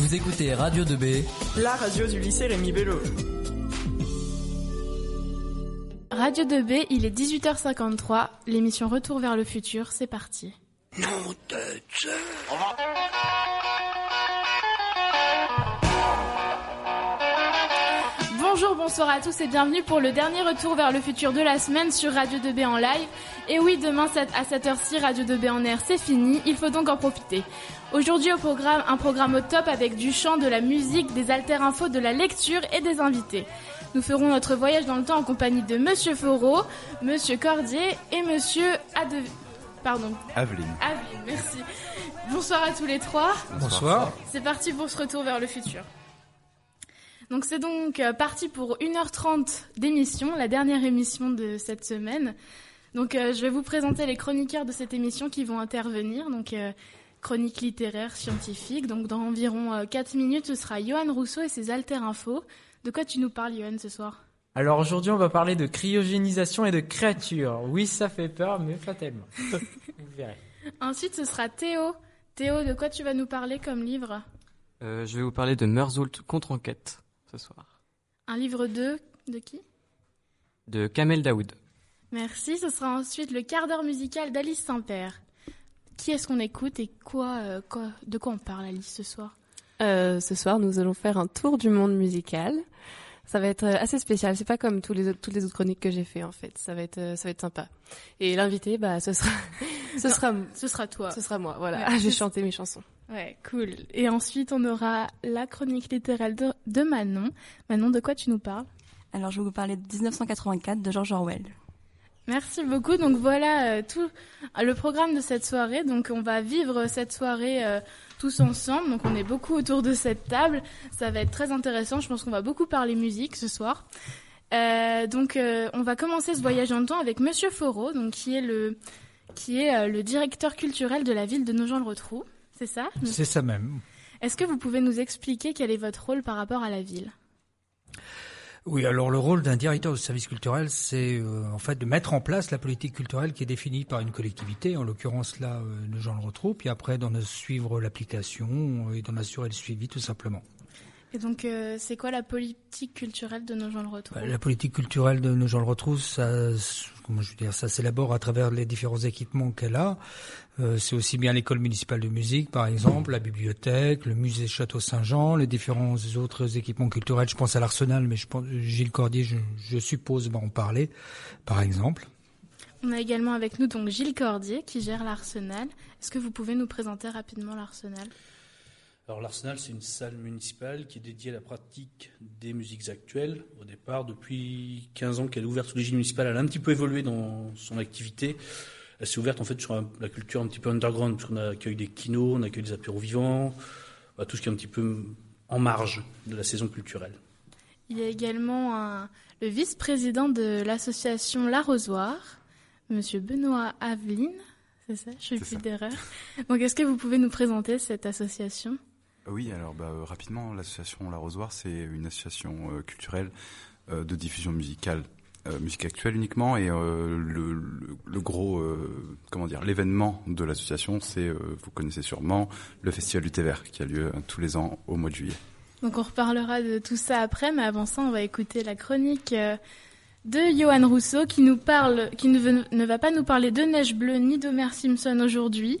Vous écoutez Radio 2B, la radio du lycée Rémi Bello. Radio 2B, il est 18h53, l'émission Retour vers le futur, c'est parti. Nom de Dieu. Bonjour, bonsoir à tous et bienvenue pour le dernier retour vers le futur de la semaine sur Radio 2B en live. Et oui, demain à cette heure-ci, Radio 2B en air, c'est fini, il faut donc en profiter. Aujourd'hui au programme, un programme au top avec du chant, de la musique, des alter-infos, de la lecture et des invités. Nous ferons notre voyage dans le temps en compagnie de Monsieur Foreau, Monsieur Cordier et Monsieur Ade... Pardon. Aveline. Aveline, merci. Bonsoir à tous les trois. Bonsoir. C'est parti pour ce retour vers le futur. Donc c'est donc euh, parti pour 1h30 d'émission, la dernière émission de cette semaine. Donc euh, je vais vous présenter les chroniqueurs de cette émission qui vont intervenir. Donc euh, chronique littéraire, scientifique. Donc dans environ 4 minutes, ce sera Johan Rousseau et ses alter infos. De quoi tu nous parles, Johan, ce soir? Alors aujourd'hui, on va parler de cryogénisation et de créatures. Oui, ça fait peur, mais pas tellement. vous verrez. Ensuite, ce sera Théo. Théo, de quoi tu vas nous parler comme livre? Je vais vous parler de Meursault contre enquête ce soir. Un livre de de qui? De Kamel Daoud. Merci. Ce sera ensuite le quart d'heure musical d'Alice Saint-Père. Qui est-ce qu'on écoute et quoi, euh, quoi, de quoi on parle, Alice, ce soir? Euh, Ce soir, nous allons faire un tour du monde musical. Ça va être euh, assez spécial. C'est pas comme tous les autres, toutes les autres chroniques que j'ai fait en fait. Ça va être, ça va être sympa. Et l'invité, bah, ce sera, ce sera, ce sera toi. Ce sera moi. Voilà. Ouais, je vais chanter mes chansons. Ouais, cool. Et ensuite, on aura la chronique littéraire de, de Manon. Manon, de quoi tu nous parles? Alors, je vais vous parler de 1984 de George Orwell. Merci beaucoup. Donc voilà euh, tout le programme de cette soirée. Donc on va vivre cette soirée euh, tous ensemble. Donc on est beaucoup autour de cette table. Ça va être très intéressant. Je pense qu'on va beaucoup parler musique ce soir. Euh, donc on va commencer ce voyage en temps avec Monsieur Foreau, donc qui est le qui est le directeur culturel de la ville de Nogent-le-Rotrou. C'est ça? C'est ça même. Est-ce que vous pouvez nous expliquer quel est votre rôle par rapport à la ville? Oui, alors le rôle d'un directeur de service culturel, c'est euh, en fait de mettre en place la politique culturelle qui est définie par une collectivité, en l'occurrence là, euh, le retrouvent, puis après d'en suivre l'application et d'en assurer le suivi tout simplement. Et donc, euh, c'est quoi la politique culturelle de nos gens le retrouvent La politique culturelle de nos gens le retrouvent, ça, comment je veux dire, ça s'élabore à travers les différents équipements qu'elle a. Euh, c'est aussi bien l'école municipale de musique, par exemple, la bibliothèque, le musée Château Saint-Jean, les différents autres équipements culturels. Je pense à l'Arsenal, mais je pense Gilles Cordier, je, je suppose, va en parler, par exemple. On a également avec nous donc Gilles Cordier qui gère l'Arsenal. Est-ce que vous pouvez nous présenter rapidement l'Arsenal? Alors l'Arsenal, c'est une salle municipale qui est dédiée à la pratique des musiques actuelles. Au départ, depuis 15 ans qu'elle est ouverte sous l'égide municipale, elle a un petit peu évolué dans son activité. Elle s'est ouverte en fait sur la culture un petit peu underground, puisqu'on accueille des kinos, on accueille des apéros vivants, bah, tout ce qui est un petit peu en marge de la saison culturelle. Il y a également un, le vice-président de l'association L'Arrosoir, Monsieur Benoît Aveline. C'est ça, je fais plus d'erreur. Donc, est-ce que vous pouvez nous présenter cette association? Oui, alors bah, euh, rapidement, l'association L'Arrosoir, c'est une association euh, culturelle euh, de diffusion musicale, musique actuelle uniquement, et le, le, gros, comment dire, l'événement de l'association, c'est, vous connaissez sûrement, le Festival du thé qui a lieu tous les ans au mois de juillet. Donc on reparlera de tout ça après, mais avant ça, on va écouter la chronique de Johan Rousseau qui nous parle, qui ne, ne va pas nous parler de Neige Bleue ni d'Homer Simpson aujourd'hui,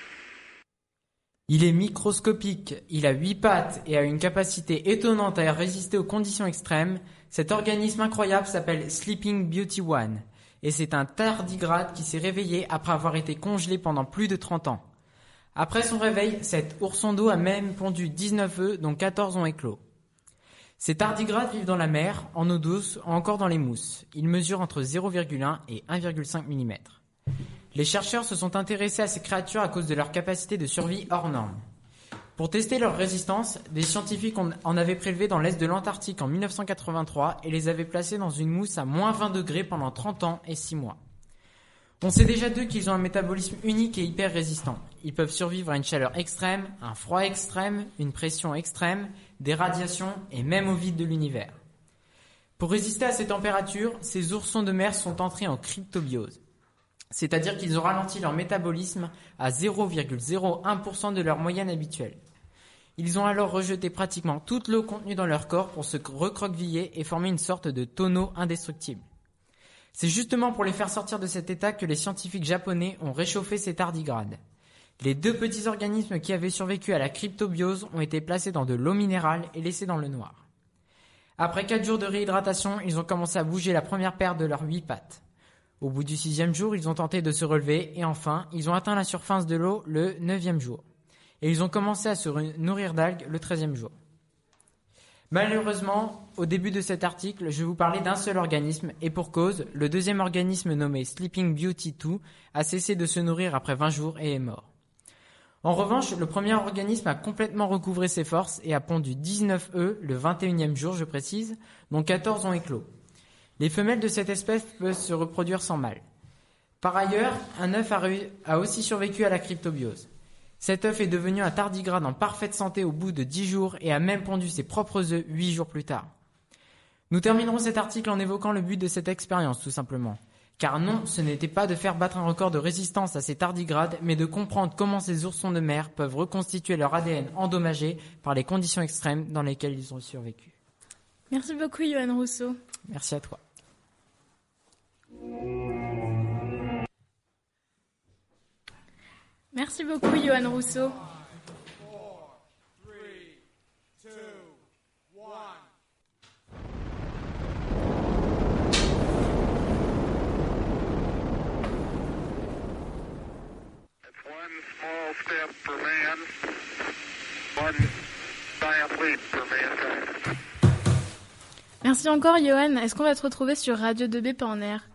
Il est microscopique, il a huit pattes et a une capacité étonnante à résister aux conditions extrêmes. Cet organisme incroyable s'appelle Sleeping Beauty One. Et c'est un tardigrade qui s'est réveillé après avoir été congelé pendant plus de 30 ans. Après son réveil, cet ourson d'eau a même pondu 19 œufs dont 14 ont éclos. Ces tardigrades vivent dans la mer, en eau douce ou encore dans les mousses. Ils mesurent entre 0,1 et 1,5 mm. Les chercheurs se sont intéressés à ces créatures à cause de leur capacité de survie hors norme. Pour tester leur résistance, des scientifiques en- en avaient prélevé dans l'est de l'Antarctique en 1983 et les avaient placés dans une mousse à moins 20 degrés pendant 30 ans et 6 mois. On sait déjà d'eux qu'ils ont un métabolisme unique et hyper résistant. Ils peuvent survivre à une chaleur extrême, un froid extrême, une pression extrême, des radiations et même au vide de l'univers. Pour résister à ces températures, ces oursons de mer sont entrés en cryptobiose. C'est-à-dire qu'ils ont ralenti leur métabolisme à 0,01% de leur moyenne habituelle. Ils ont alors rejeté pratiquement toute l'eau contenue dans leur corps pour se recroqueviller et former une sorte de tonneau indestructible. C'est justement pour les faire sortir de cet état que les scientifiques japonais ont réchauffé ces tardigrades. Les deux petits organismes qui avaient survécu à la cryptobiose ont été placés dans de l'eau minérale et laissés dans le noir. Après quatre jours de réhydratation, ils ont commencé à bouger la première paire de leurs huit pattes. Au bout du sixième jour, ils ont tenté de se relever et enfin, ils ont atteint la surface de l'eau le neuvième jour. Et ils ont commencé à se nourrir d'algues le treizième jour. Malheureusement, au début de cet article, je vous parler d'un seul organisme et pour cause, le deuxième organisme nommé Sleeping Beauty 2 a cessé de se nourrir après 20 jours et est mort. En revanche, le premier organisme a complètement recouvré ses forces et a pondu 19 œufs le 21e jour, je précise, dont 14 ont éclos. Les femelles de cette espèce peuvent se reproduire sans mâle. Par ailleurs, un œuf a, aussi survécu à la cryptobiose. Cet œuf est devenu un tardigrade en parfaite santé au bout de 10 jours et a même pondu ses propres œufs 8 jours plus tard. Nous terminerons cet article en évoquant le but de cette expérience, tout simplement. Car non, ce n'était pas de faire battre un record de résistance à ces tardigrades, mais de comprendre comment ces oursons de mer peuvent reconstituer leur ADN endommagé par les conditions extrêmes dans lesquelles ils ont survécu. Merci beaucoup, Johan Rousseau. Merci à toi. Merci beaucoup, Johan Rousseau. Merci encore, Johan. Est-ce qu'on va te retrouver sur Radio 2B pas en air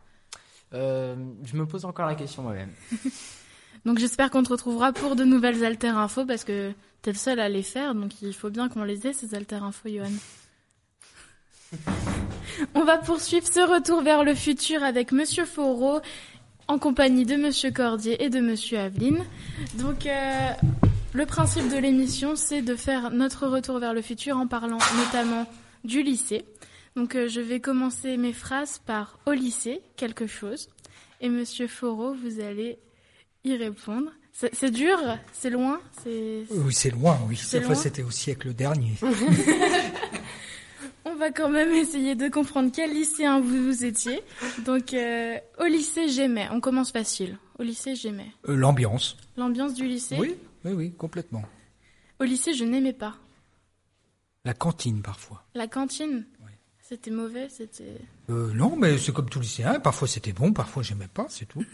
je me pose encore la question moi-même. Donc j'espère qu'on te retrouvera pour de nouvelles alter infos parce que t'es le seul à les faire, donc il faut bien qu'on les ait ces alter infos, Johan. On va poursuivre ce retour vers le futur avec Monsieur Foreau en compagnie de Monsieur Cordier et de Monsieur Aveline. Donc euh, le principe de l'émission, c'est de faire notre retour vers le futur en parlant notamment du lycée. Donc euh, je vais commencer mes phrases par au lycée, quelque chose. Et Monsieur Foreau, vous allez y répondre. C'est dur, c'est loin, c'est. Oui, c'est loin, oui. C'est Enfin, loin c'était au siècle dernier. On va quand même essayer de comprendre quel lycéen vous, vous étiez. Donc euh, au lycée j'aimais. On commence facile. Au lycée j'aimais. Euh, L'ambiance. L'ambiance du lycée. Oui, oui, oui, complètement. Au lycée je n'aimais pas. La cantine, parfois. La cantine? C'était mauvais, c'était. Euh, non, mais c'est comme tout lycéen. Parfois c'était bon, parfois j'aimais pas, c'est tout.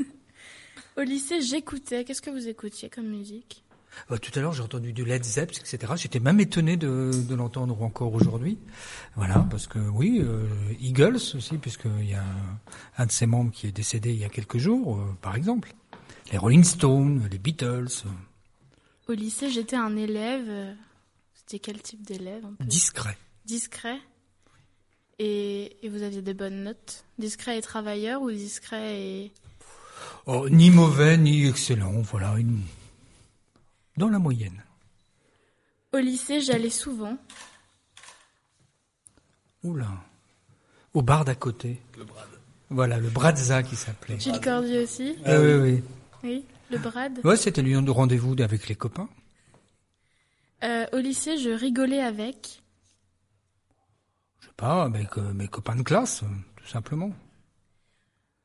Au lycée j'écoutais. Qu'est-ce que vous écoutiez comme musique? Euh, tout à l'heure, j'ai entendu du Led Zepp, etc. J'étais même étonné de, de l'entendre encore aujourd'hui. Voilà, parce que oui, euh, Eagles aussi, puisqu'il y a un, un de ses membres qui est décédé il y a quelques jours, par exemple. Les Rolling Stones, les Beatles. Au lycée j'étais un élève. C'était quel type d'élève discret. Discret? Et, et vous aviez des bonnes notes Discret et travailleur ou discret et... Oh, ni mauvais, ni excellent, voilà. une- Dans la moyenne. Au lycée j'allais souvent. Oula. Au bar d'à côté. Le Brad. Voilà, le Bradza qui s'appelait. Gilles Cordier aussi Ah oui, oui. Oui, le Brad. Ouais, c'était le lieu de rendez-vous avec les copains. Euh, au lycée, je rigolais avec. Pas, avec mes copains de classe, tout simplement.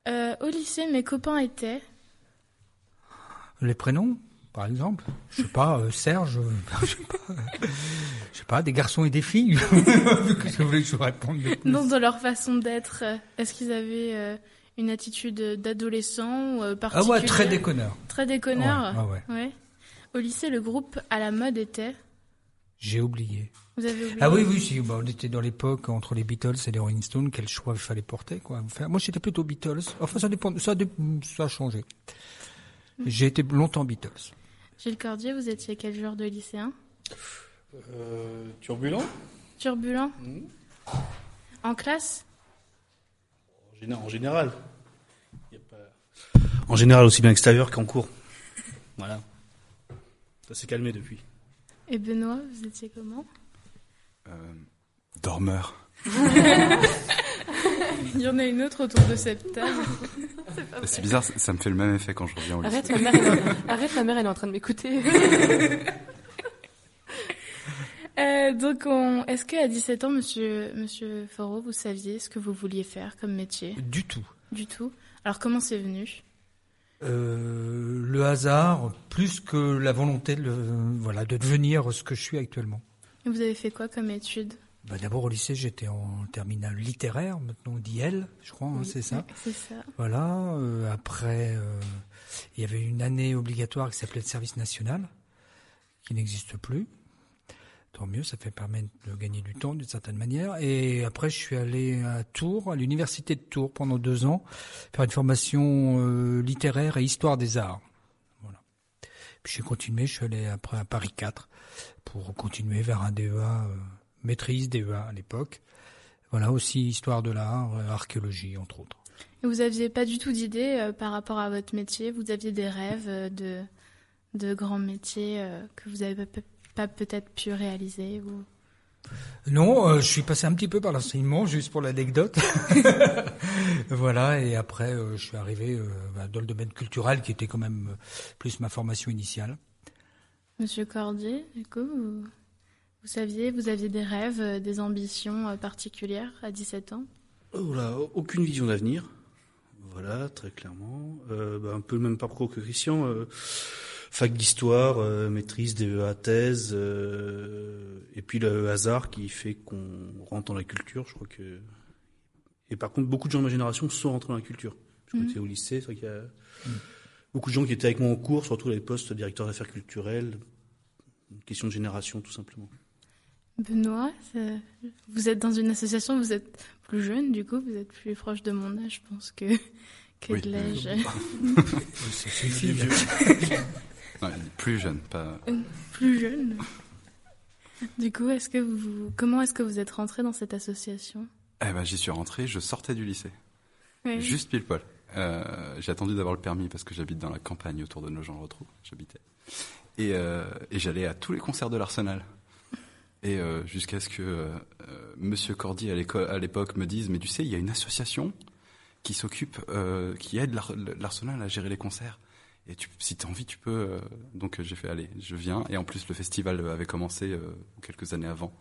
Euh, au lycée, mes copains étaient. Les prénoms, par exemple. Je sais pas, euh, Serge, euh, je sais pas. Je sais pas, des garçons et des filles. Qu'est-ce que vous voulez que je vous réponde de plus? Non, dans leur façon d'être. Est-ce qu'ils avaient euh, une attitude d'adolescent ou euh, Ah particulière ouais, très déconneur. Très déconneur Ouais, ouais, ouais. Au lycée, le groupe à la mode était? J'ai oublié. Vous avez oublié Ah oui, oui, si, bah, on était dans l'époque entre les Beatles et les Rolling Stones, quel choix il fallait porter, quoi. Faire. Moi, j'étais plutôt Beatles. Enfin, ça dépend, ça, dé- ça a changé. J'ai été longtemps Beatles. Gilles Cordier, vous étiez quel genre de lycéen? Euh, turbulent Turbulent? Mhm. En classe? En géné- En général. Il y a pas- En général, aussi bien extérieur qu'en cours. Voilà. Ça s'est calmé depuis. Et Benoît, vous étiez comment? Dormeur. Il y en a une autre autour de cette table. C'est bizarre, ça, ça me fait le même effet quand je reviens au lycée. Arrête, ma mère, elle est en- arrête, ma mère, elle est en train de m'écouter. Euh, donc, on... est-ce qu'à 17 ans, monsieur, monsieur Foro, vous saviez ce que vous vouliez faire comme métier? Du tout. Du tout? Alors, comment c'est venu? Euh, le hasard, plus que la volonté de, le- voilà, de devenir ce que je suis actuellement. Et Vous avez fait quoi comme études Bah, D'abord au lycée, j'étais en terminale littéraire, maintenant on dit L, je crois, hein, c'est ça? C'est ça. Voilà. euh, après, euh, il y avait une année obligatoire qui s'appelait le service national, qui n'existe plus. Tant mieux, ça fait permettre de gagner du temps d'une certaine manière. Et après, je suis allé à Tours, à l'université de Tours, pendant deux ans, faire une formation euh, littéraire et histoire des arts. Voilà. Puis j'ai continué, je suis allé après à Paris 4 pour continuer vers un DEA, euh, maîtrise DEA à l'époque. Voilà, aussi histoire de l'art, euh, archéologie, entre autres. Et vous aviez pas du tout d'idée euh, par rapport à votre métier Vous aviez des rêves de, de grands métiers que vous avez pas, pas peut-être pu réaliser ou... Non, euh, je suis passé un petit peu par l'enseignement, juste pour l'anecdote. voilà, et après, euh, je suis arrivé euh, bah, dans le domaine culturel, qui était quand même plus ma formation initiale. Monsieur Cordier, du coup, vous, vous saviez, vous aviez des rêves, euh, des ambitions euh, particulières à 17 ans? Oh là, aucune vision d'avenir. Voilà, très clairement. Euh, bah, un peu le même parcours que Christian. euh, fac d'histoire, euh, maîtrise, DEA, thèse, euh, et puis le hasard qui fait qu'on rentre dans la culture. Je crois que. Et par contre, beaucoup de gens de ma génération sont rentrés dans la culture. Je étais au lycée, c'est vrai qu'il y a beaucoup de gens qui étaient avec moi en cours, surtout les postes directeur d'affaires culturelles. Une question de génération, tout simplement. Benoît, vous êtes dans une association, vous êtes plus jeune, du coup, vous êtes plus proche de mon âge, je pense, que, que Oui. de l'âge. Ça suffit. Ouais, plus jeune, pas. plus jeune. Du coup, est-ce que vous, comment est-ce que vous êtes rentré dans cette association? Eh ben, j'y suis rentré, je sortais du lycée. Oui. Juste pile poil. Euh, j'ai attendu d'avoir le permis parce que j'habite dans la campagne autour de Nogent-le-Rotrou. J'habitais. Et, euh, et j'allais à tous les concerts de l'Arsenal. Et euh, jusqu'à ce que euh, euh, Monsieur Cordy à l'époque me dise, mais tu sais, il y a une association qui s'occupe, qui aide l'Ar- l'Arsenal à gérer les concerts. Et tu, si tu as envie, tu peux. donc j'ai fait, allez, je viens. Et en plus, le festival avait commencé quelques années avant.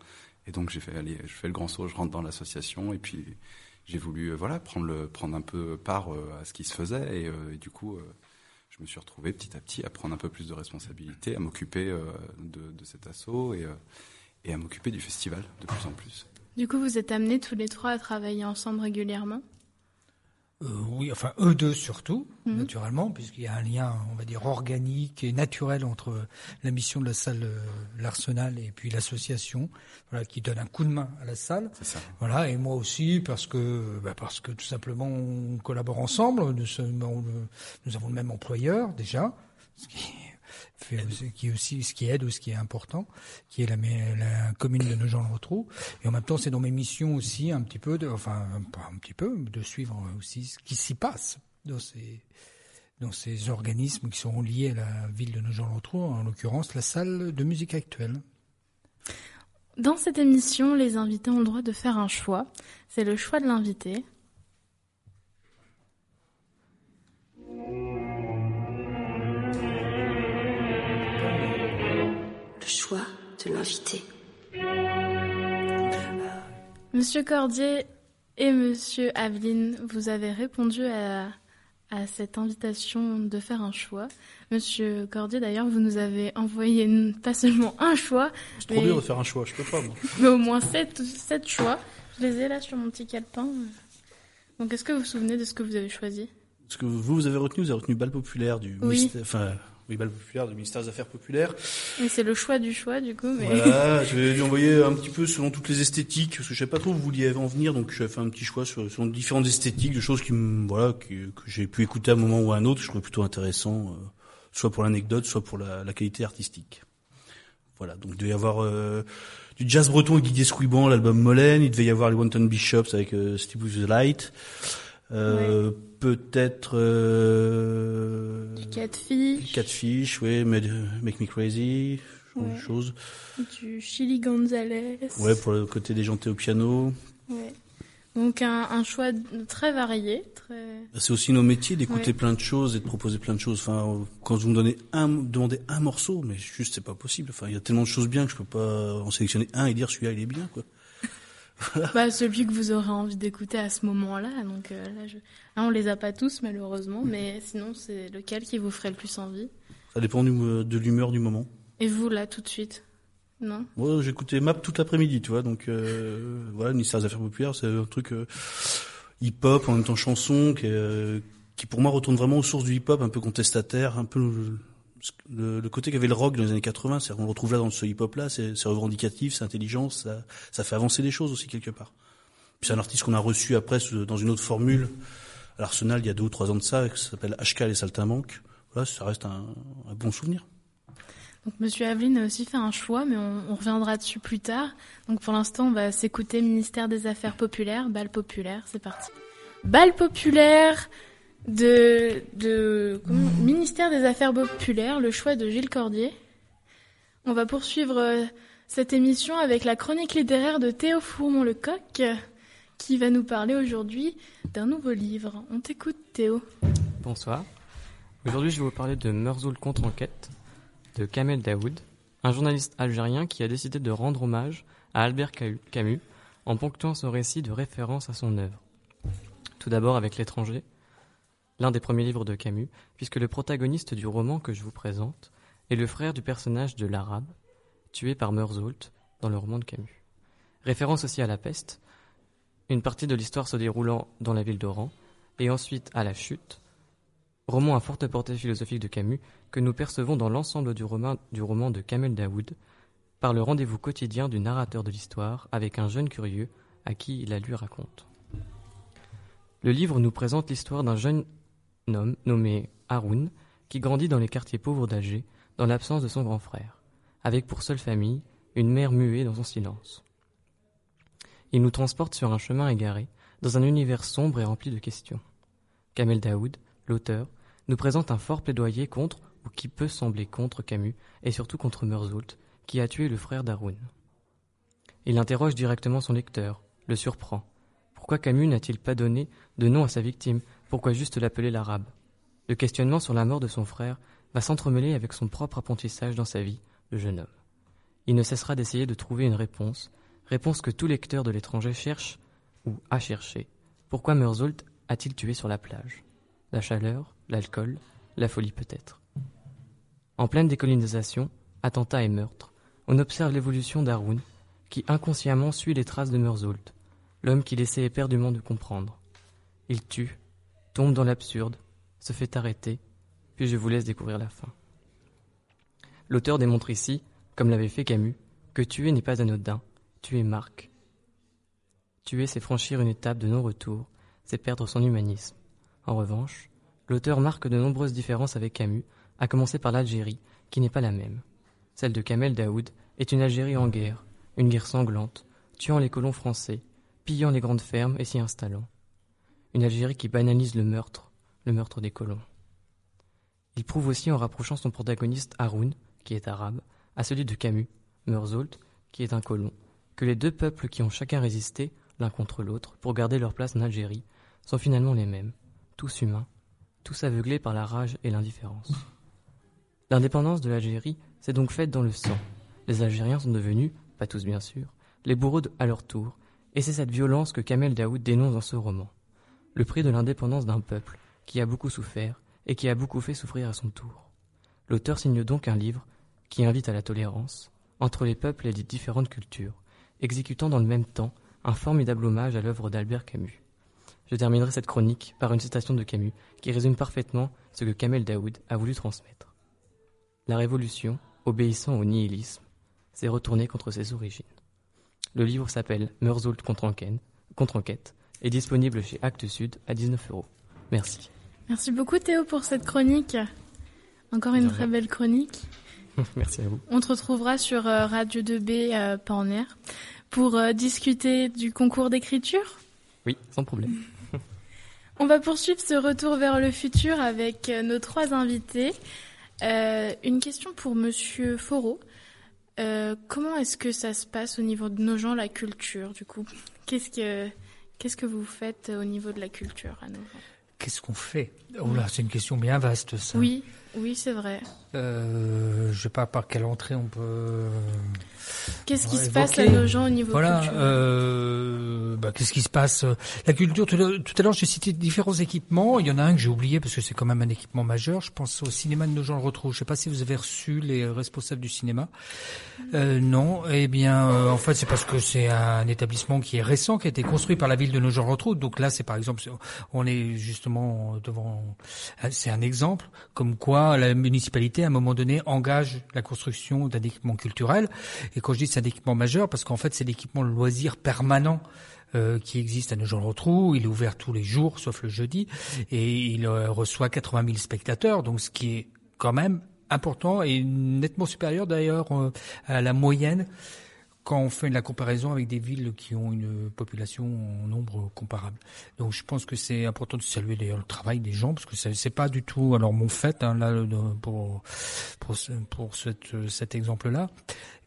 Et donc j'ai fait, allez, je fais le grand saut, je rentre dans l'association. Et puis j'ai voulu, euh, voilà, prendre, le, prendre un peu part euh, à ce qui se faisait. Et, euh, du coup, je me suis retrouvé petit à petit à prendre un peu plus de responsabilité, à m'occuper de, cet assaut et à m'occuper du festival de plus en plus. Du coup, vous êtes amenés tous les trois à travailler ensemble régulièrement? Euh, oui, enfin eux deux surtout, Mhm. naturellement, puisqu'il y a un lien, on va dire, organique et naturel entre la mission de la salle euh, l'Arsenal et puis l'association, voilà, qui donne un coup de main à la salle. C'est ça. Voilà, et moi aussi parce que, bah, parce que tout simplement on collabore ensemble. Nous, sommes, on, euh, nous avons le même employeur déjà, ce qui fait aussi- qui aussi ce qui aide ou ce qui est important, qui est la, commune de Nogent-le-Rotrou. Et en même temps, c'est dans mes missions aussi un petit peu, de, enfin un petit peu, de suivre aussi ce qui s'y passe dans ces dans ces organismes qui sont liés à la ville de Nogent-le-Rotrou, en l'occurrence la salle de musique actuelle. Dans cette émission, les invités ont le droit de faire un choix. C'est le choix de l'invité. Le choix de l'invité. Monsieur Cordier et Monsieur Aveline, vous avez répondu à, à cette invitation de faire un choix. Monsieur Cordier, d'ailleurs, vous nous avez envoyé une- pas seulement un choix, C'est trop mais, dur de faire un choix, je peux pas, moi. mais au moins sept, sept choix. Je les ai là sur mon petit calepin. Donc, est-ce que vous vous souvenez de ce que vous avez choisi? Parce que vous, vous avez retenu, vous avez retenu Balle Populaire du Oui. ministère, oui, Balle Populaire du ministère des Affaires Populaires. Mais c'est le choix du choix, du coup. Mais... Voilà, je vais lui envoyer un petit peu selon toutes les esthétiques, parce que je savais pas trop où vous vouliez en venir, donc j'ai fait un petit choix sur, selon différentes esthétiques, de choses qui voilà, que, que j'ai pu écouter à un moment ou à un autre, je trouvais plutôt intéressant, euh, soit pour l'anecdote, soit pour la, la qualité artistique. Voilà, donc il devait y avoir euh, du jazz breton avec Didier Squibon, l'album Molène, il devait y avoir les Wanton Bishops avec euh, Steve with the Light, euh, peut-être euh, Du Catfish. Catfish, oui, Make Me Crazy, Ouais. choses. Du Chili Gonzalez. Ouais, pour le côté déjanté au piano. Ouais. Donc un, un choix très varié, très. C'est aussi nos métiers d'écouter Ouais. plein de choses et de proposer plein de choses. Enfin, euh, quand vous me donnez un, demandez un morceau, mais juste c'est pas possible. Enfin, il y a tellement de choses bien que je peux pas en sélectionner un et dire celui-là il est bien, quoi. Bah, celui que vous aurez envie d'écouter à ce moment-là. Donc euh, là, je... là, on les a pas tous malheureusement, mais sinon c'est lequel qui vous ferait le plus envie? Ça dépend du, de l'humeur du moment. Et vous là tout de suite? Non? Moi, écouté Map toute l'après-midi, tu vois. Donc euh, voilà, ministère des Affaires populaires, c'est un truc euh, hip-hop en même temps chanson qui, euh, qui pour moi retourne vraiment aux sources du hip-hop, un peu contestataire, un peu le, le, côté qu'avait le rock dans les années 80. C'est on le retrouve là dans ce hip-hop-là, c'est c'est revendicatif, c'est intelligent, ça, fait avancer les choses aussi quelque part. Puis c'est un artiste qu'on a reçu après dans une autre formule à l'Arsenal il y a deux ou trois ans de ça, qui s'appelle HK les Saltimbanques. Voilà, ça reste un, bon souvenir. Donc Monsieur Aveline a aussi fait un choix, mais on, on reviendra dessus plus tard. Donc pour l'instant, on va s'écouter Ministère des Affaires populaires, bal populaire, c'est parti. Bal populaire de, Ministère des Affaires populaires, le choix de Gilles Cordier. On va poursuivre euh, cette émission avec la chronique littéraire de Théo Fourmont-le-Coq, qui va nous parler aujourd'hui d'un nouveau livre. On t'écoute Théo. Bonsoir. Aujourd'hui, je vais vous parler de Meurzoul contre-enquête de Kamel Daoud, un journaliste algérien qui a décidé de rendre hommage à Albert Camus en ponctuant son récit de référence à son œuvre. Tout d'abord avec L'étranger, l'un des premiers livres de Camus, puisque le protagoniste du roman que je vous présente est le frère du personnage de l'arabe, tué par Meurzoult dans le roman de Camus. Référence aussi à la peste, une partie de l'histoire se déroulant dans la ville d'Oran, et ensuite à la chute, roman à forte portée philosophique de Camus que nous percevons dans l'ensemble du roman, de Kamel Daoud par le rendez-vous quotidien du narrateur de l'histoire avec un jeune curieux à qui la lui raconte. Le livre nous présente l'histoire d'un jeune homme nommé Haroun qui grandit dans les quartiers pauvres d'Alger dans l'absence de son grand frère, avec pour seule famille une mère muée dans son silence. Il nous transporte sur un chemin égaré dans un univers sombre et rempli de questions. Kamel Daoud, l'auteur, nous présente un fort plaidoyer contre, ou qui peut sembler contre Camus, et surtout contre Meurzoult, qui a tué le frère d'Haroun. Il interroge directement son lecteur, le surprend. Pourquoi Camus n'a-t-il pas donné de nom à sa victime Pourquoi juste l'appeler l'arabe? Le questionnement sur la mort de son frère va s'entremêler avec son propre apprentissage dans sa vie de jeune homme. Il ne cessera d'essayer de trouver une réponse, réponse que tout lecteur de l'étranger cherche ou a cherché. Pourquoi Meurzoult a-t-il tué sur la plage? La chaleur, l'alcool, la folie peut-être. En pleine décolonisation, attentats et meurtres, on observe l'évolution d'Haroun, qui inconsciemment suit les traces de Meurzoult, l'homme qu'il essaie éperdument de comprendre. Il tue, tombe dans l'absurde, se fait arrêter, puis je vous laisse découvrir la fin. L'auteur démontre ici, comme l'avait fait Camus, que tuer n'est pas anodin, tuer marque. Tuer, c'est franchir une étape de non-retour, c'est perdre son humanisme. En revanche, l'auteur marque de nombreuses différences avec Camus, à commencer par l'Algérie, qui n'est pas la même. Celle de Kamel Daoud est une Algérie en guerre, une guerre sanglante, tuant les colons français, pillant les grandes fermes et s'y installant. Une Algérie qui banalise le meurtre, le meurtre des colons. Il prouve aussi en rapprochant son protagoniste Haroun, qui est arabe, à celui de Camus, Meurzoult, qui est un colon, que les deux peuples qui ont chacun résisté, l'un contre l'autre, pour garder leur place en Algérie, sont finalement les mêmes, tous humains, tous aveuglés par la rage et l'indifférence. L'indépendance de l'Algérie s'est donc faite dans le sang. Les Algériens sont devenus, pas tous bien sûr, les bourreaux à leur tour, et c'est cette violence que Kamel Daoud dénonce dans ce roman. Le prix de l'indépendance d'un peuple qui a beaucoup souffert et qui a beaucoup fait souffrir à son tour. L'auteur signe donc un livre qui invite à la tolérance entre les peuples et les différentes cultures, exécutant dans le même temps un formidable hommage à l'œuvre d'Albert Camus. Je terminerai cette chronique par une citation de Camus qui résume parfaitement ce que Kamel Daoud a voulu transmettre. La révolution, obéissant au nihilisme, s'est retournée contre ses origines. Le livre s'appelle enquête, contre enquête est disponible chez Actes Sud à 19 euros. Merci. Merci beaucoup Théo pour cette chronique. Encore une très belle chronique. Merci à vous. On te retrouvera sur euh, Radio 2B euh, Porner pour euh, discuter du concours d'écriture. Oui, sans problème. On va poursuivre ce retour vers le futur avec euh, nos trois invités. Euh, une question pour Monsieur Foreau. Comment est-ce que ça se passe au niveau de nos gens, la culture, du coup? Qu'est-ce que qu'est-ce que vous faites au niveau de la culture à gens Qu'est-ce qu'on fait? Oh là, c'est une question bien vaste, ça. Oui, oui, c'est vrai. Euh, je sais pas par quelle entrée on peut. Qu'est-ce qui euh, se passe à nos gens au niveau Voilà. culturel Euh, bah, qu'est-ce qui se passe La culture. Tout à l'heure, j'ai cité différents équipements. Il y en a un que j'ai oublié parce que c'est quand même un équipement majeur. Je pense au cinéma de nos gens le retrouvent. Je sais pas si vous avez reçu les responsables du cinéma. Euh, non. Eh bien, euh, en fait, c'est parce que c'est un établissement qui est récent, qui a été construit par la ville de nos gens le retrouvent. Donc là, c'est par exemple, on est justement devant. C'est un exemple comme quoi la municipalité, à un moment donné, engage la construction d'un équipement culturel. Et quand je dis c'est un équipement majeur, parce qu'en fait, c'est l'équipement loisir permanent euh, qui existe à Nogent-le-Rotrou. Il est ouvert tous les jours, sauf le jeudi, et il euh, reçoit 80 000 spectateurs, donc ce qui est quand même important et nettement supérieur d'ailleurs euh, à la moyenne quand on fait la comparaison avec des villes qui ont une population en nombre comparable. Donc je pense que c'est important de saluer d'ailleurs le travail des gens parce que c'est pas du tout alors mon fait hein, là pour pour pour cette, cet exemple-là,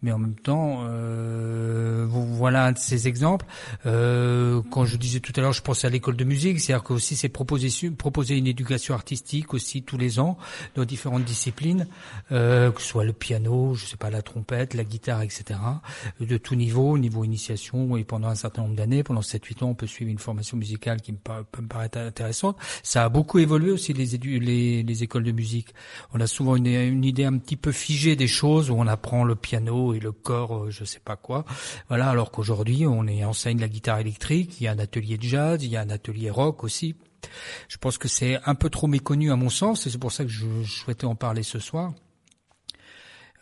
mais en même temps euh, voilà un de ces exemples. Euh, quand je disais tout à l'heure, je pensais à l'école de musique, c'est-à-dire que aussi c'est proposer proposer une éducation artistique aussi tous les ans dans différentes disciplines, euh, que ce soit le piano, je sais pas la trompette, la guitare, etc de tout niveau, niveau initiation, et pendant un certain nombre d'années, pendant 7-8 ans, on peut suivre une formation musicale qui me peut me paraître intéressante. Ça a beaucoup évolué aussi les, écoles de musique. On a souvent une idée un petit peu figée des choses où on apprend le piano et le corps, euh, je sais pas quoi. Voilà, alors qu'aujourd'hui, on enseigne la guitare électrique, il y a un atelier de jazz, il y a un atelier rock aussi. Je pense que c'est un peu trop méconnu à mon sens, et c'est pour ça que je souhaitais en parler ce soir.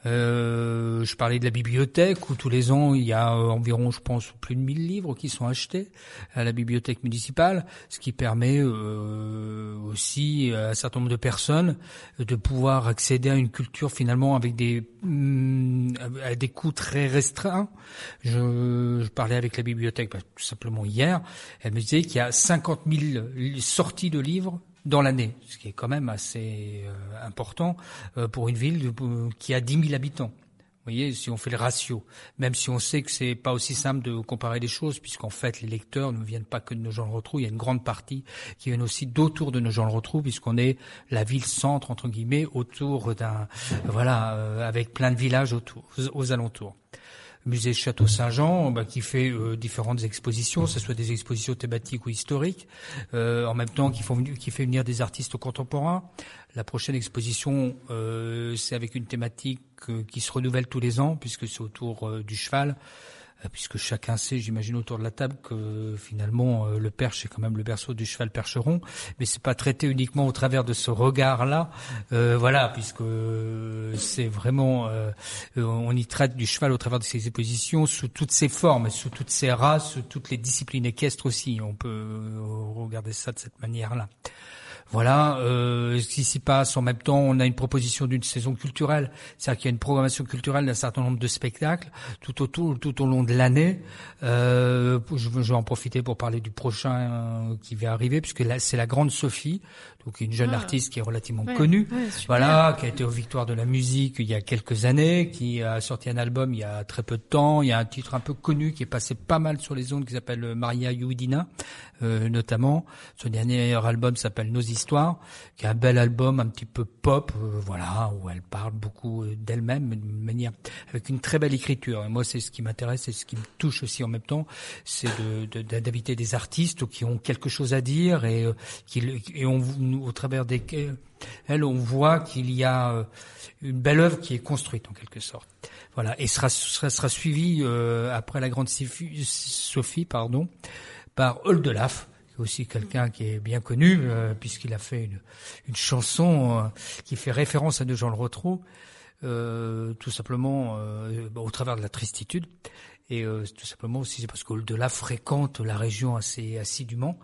Euh, je parlais de la bibliothèque où tous les ans il y a euh, environ, je pense, plus de 1000 livres qui sont achetés à la bibliothèque municipale, ce qui permet euh, aussi à un certain nombre de personnes de pouvoir accéder à une culture finalement avec des hum, à des coûts très restreints. Je, je parlais avec la bibliothèque bah, tout simplement hier, elle me disait qu'il y a 50 000 sorties de livres dans l'année, ce qui est quand même assez euh, important euh, pour une ville qui a 10 000 habitants. Vous voyez, si on fait le ratio, même si on sait que c'est pas aussi simple de comparer les choses, puisqu'en fait les lecteurs ne viennent pas que de nos gens le retrouvent, il y a une grande partie qui viennent aussi d'autour de nos gens le retrouvent, puisqu'on est la ville centre entre guillemets autour d'un, voilà, euh, avec plein de villages autour, aux alentours musée Château Saint-Jean, bah, qui fait euh, différentes expositions, que ce soit des expositions thématiques ou historiques, euh, en même temps qui, font, qui fait venir des artistes contemporains. La prochaine exposition, euh, c'est avec une thématique euh, qui se renouvelle tous les ans, puisque c'est autour euh, du cheval. Euh, puisque chacun sait, j'imagine autour de la table, que finalement euh, le perche c'est quand même le berceau du cheval percheron, mais c'est pas traité uniquement au travers de ce regard-là, euh, voilà, puisque c'est vraiment, on y traite du cheval au travers de ses expositions sous toutes ses formes, sous toutes ses races, sous toutes les disciplines équestres aussi. On peut regarder ça de cette manière-là. Voilà euh, ce qui s'y passe. En même temps, on a une proposition d'une saison culturelle, c'est-à-dire qu'il y a une programmation culturelle d'un certain nombre de spectacles tout autour, tout au long de l'année. Euh, je, vais en profiter pour parler du prochain euh, qui va arriver, puisque là, c'est la Grande Sophie, donc une jeune Ah. artiste qui est relativement Ouais, connue, ouais, voilà, qui a été aux Victoires de la musique il y a quelques années, qui a sorti un album il y a très peu de temps. Il y a un titre un peu connu qui est passé pas mal sur les ondes, qui s'appelle Maria Yuidina, euh, notamment. Son dernier album s'appelle Nos Histoires, qui est un bel album un petit peu pop, euh, voilà, où elle parle beaucoup euh, d'elle-même, d'une manière avec une très belle écriture. Et moi, c'est ce qui m'intéresse et ce qui me touche aussi en même temps, c'est de, de- de- d'inviter des artistes qui ont quelque chose à dire et euh, qui et on au travers des elle, on voit qu'il y a euh, une belle œuvre qui est construite en quelque sorte. Voilà, et sera sera, sera suivi euh, après la grande Sophie, pardon, par Oldelaf, qui est aussi quelqu'un qui est bien connu euh, puisqu'il a fait une, une chanson euh, qui fait référence à De Jean le Rotrou, euh, tout simplement euh, au travers de la tristitude. Et tout simplement aussi parce qu'Oldelaf fréquente la région assez assidûment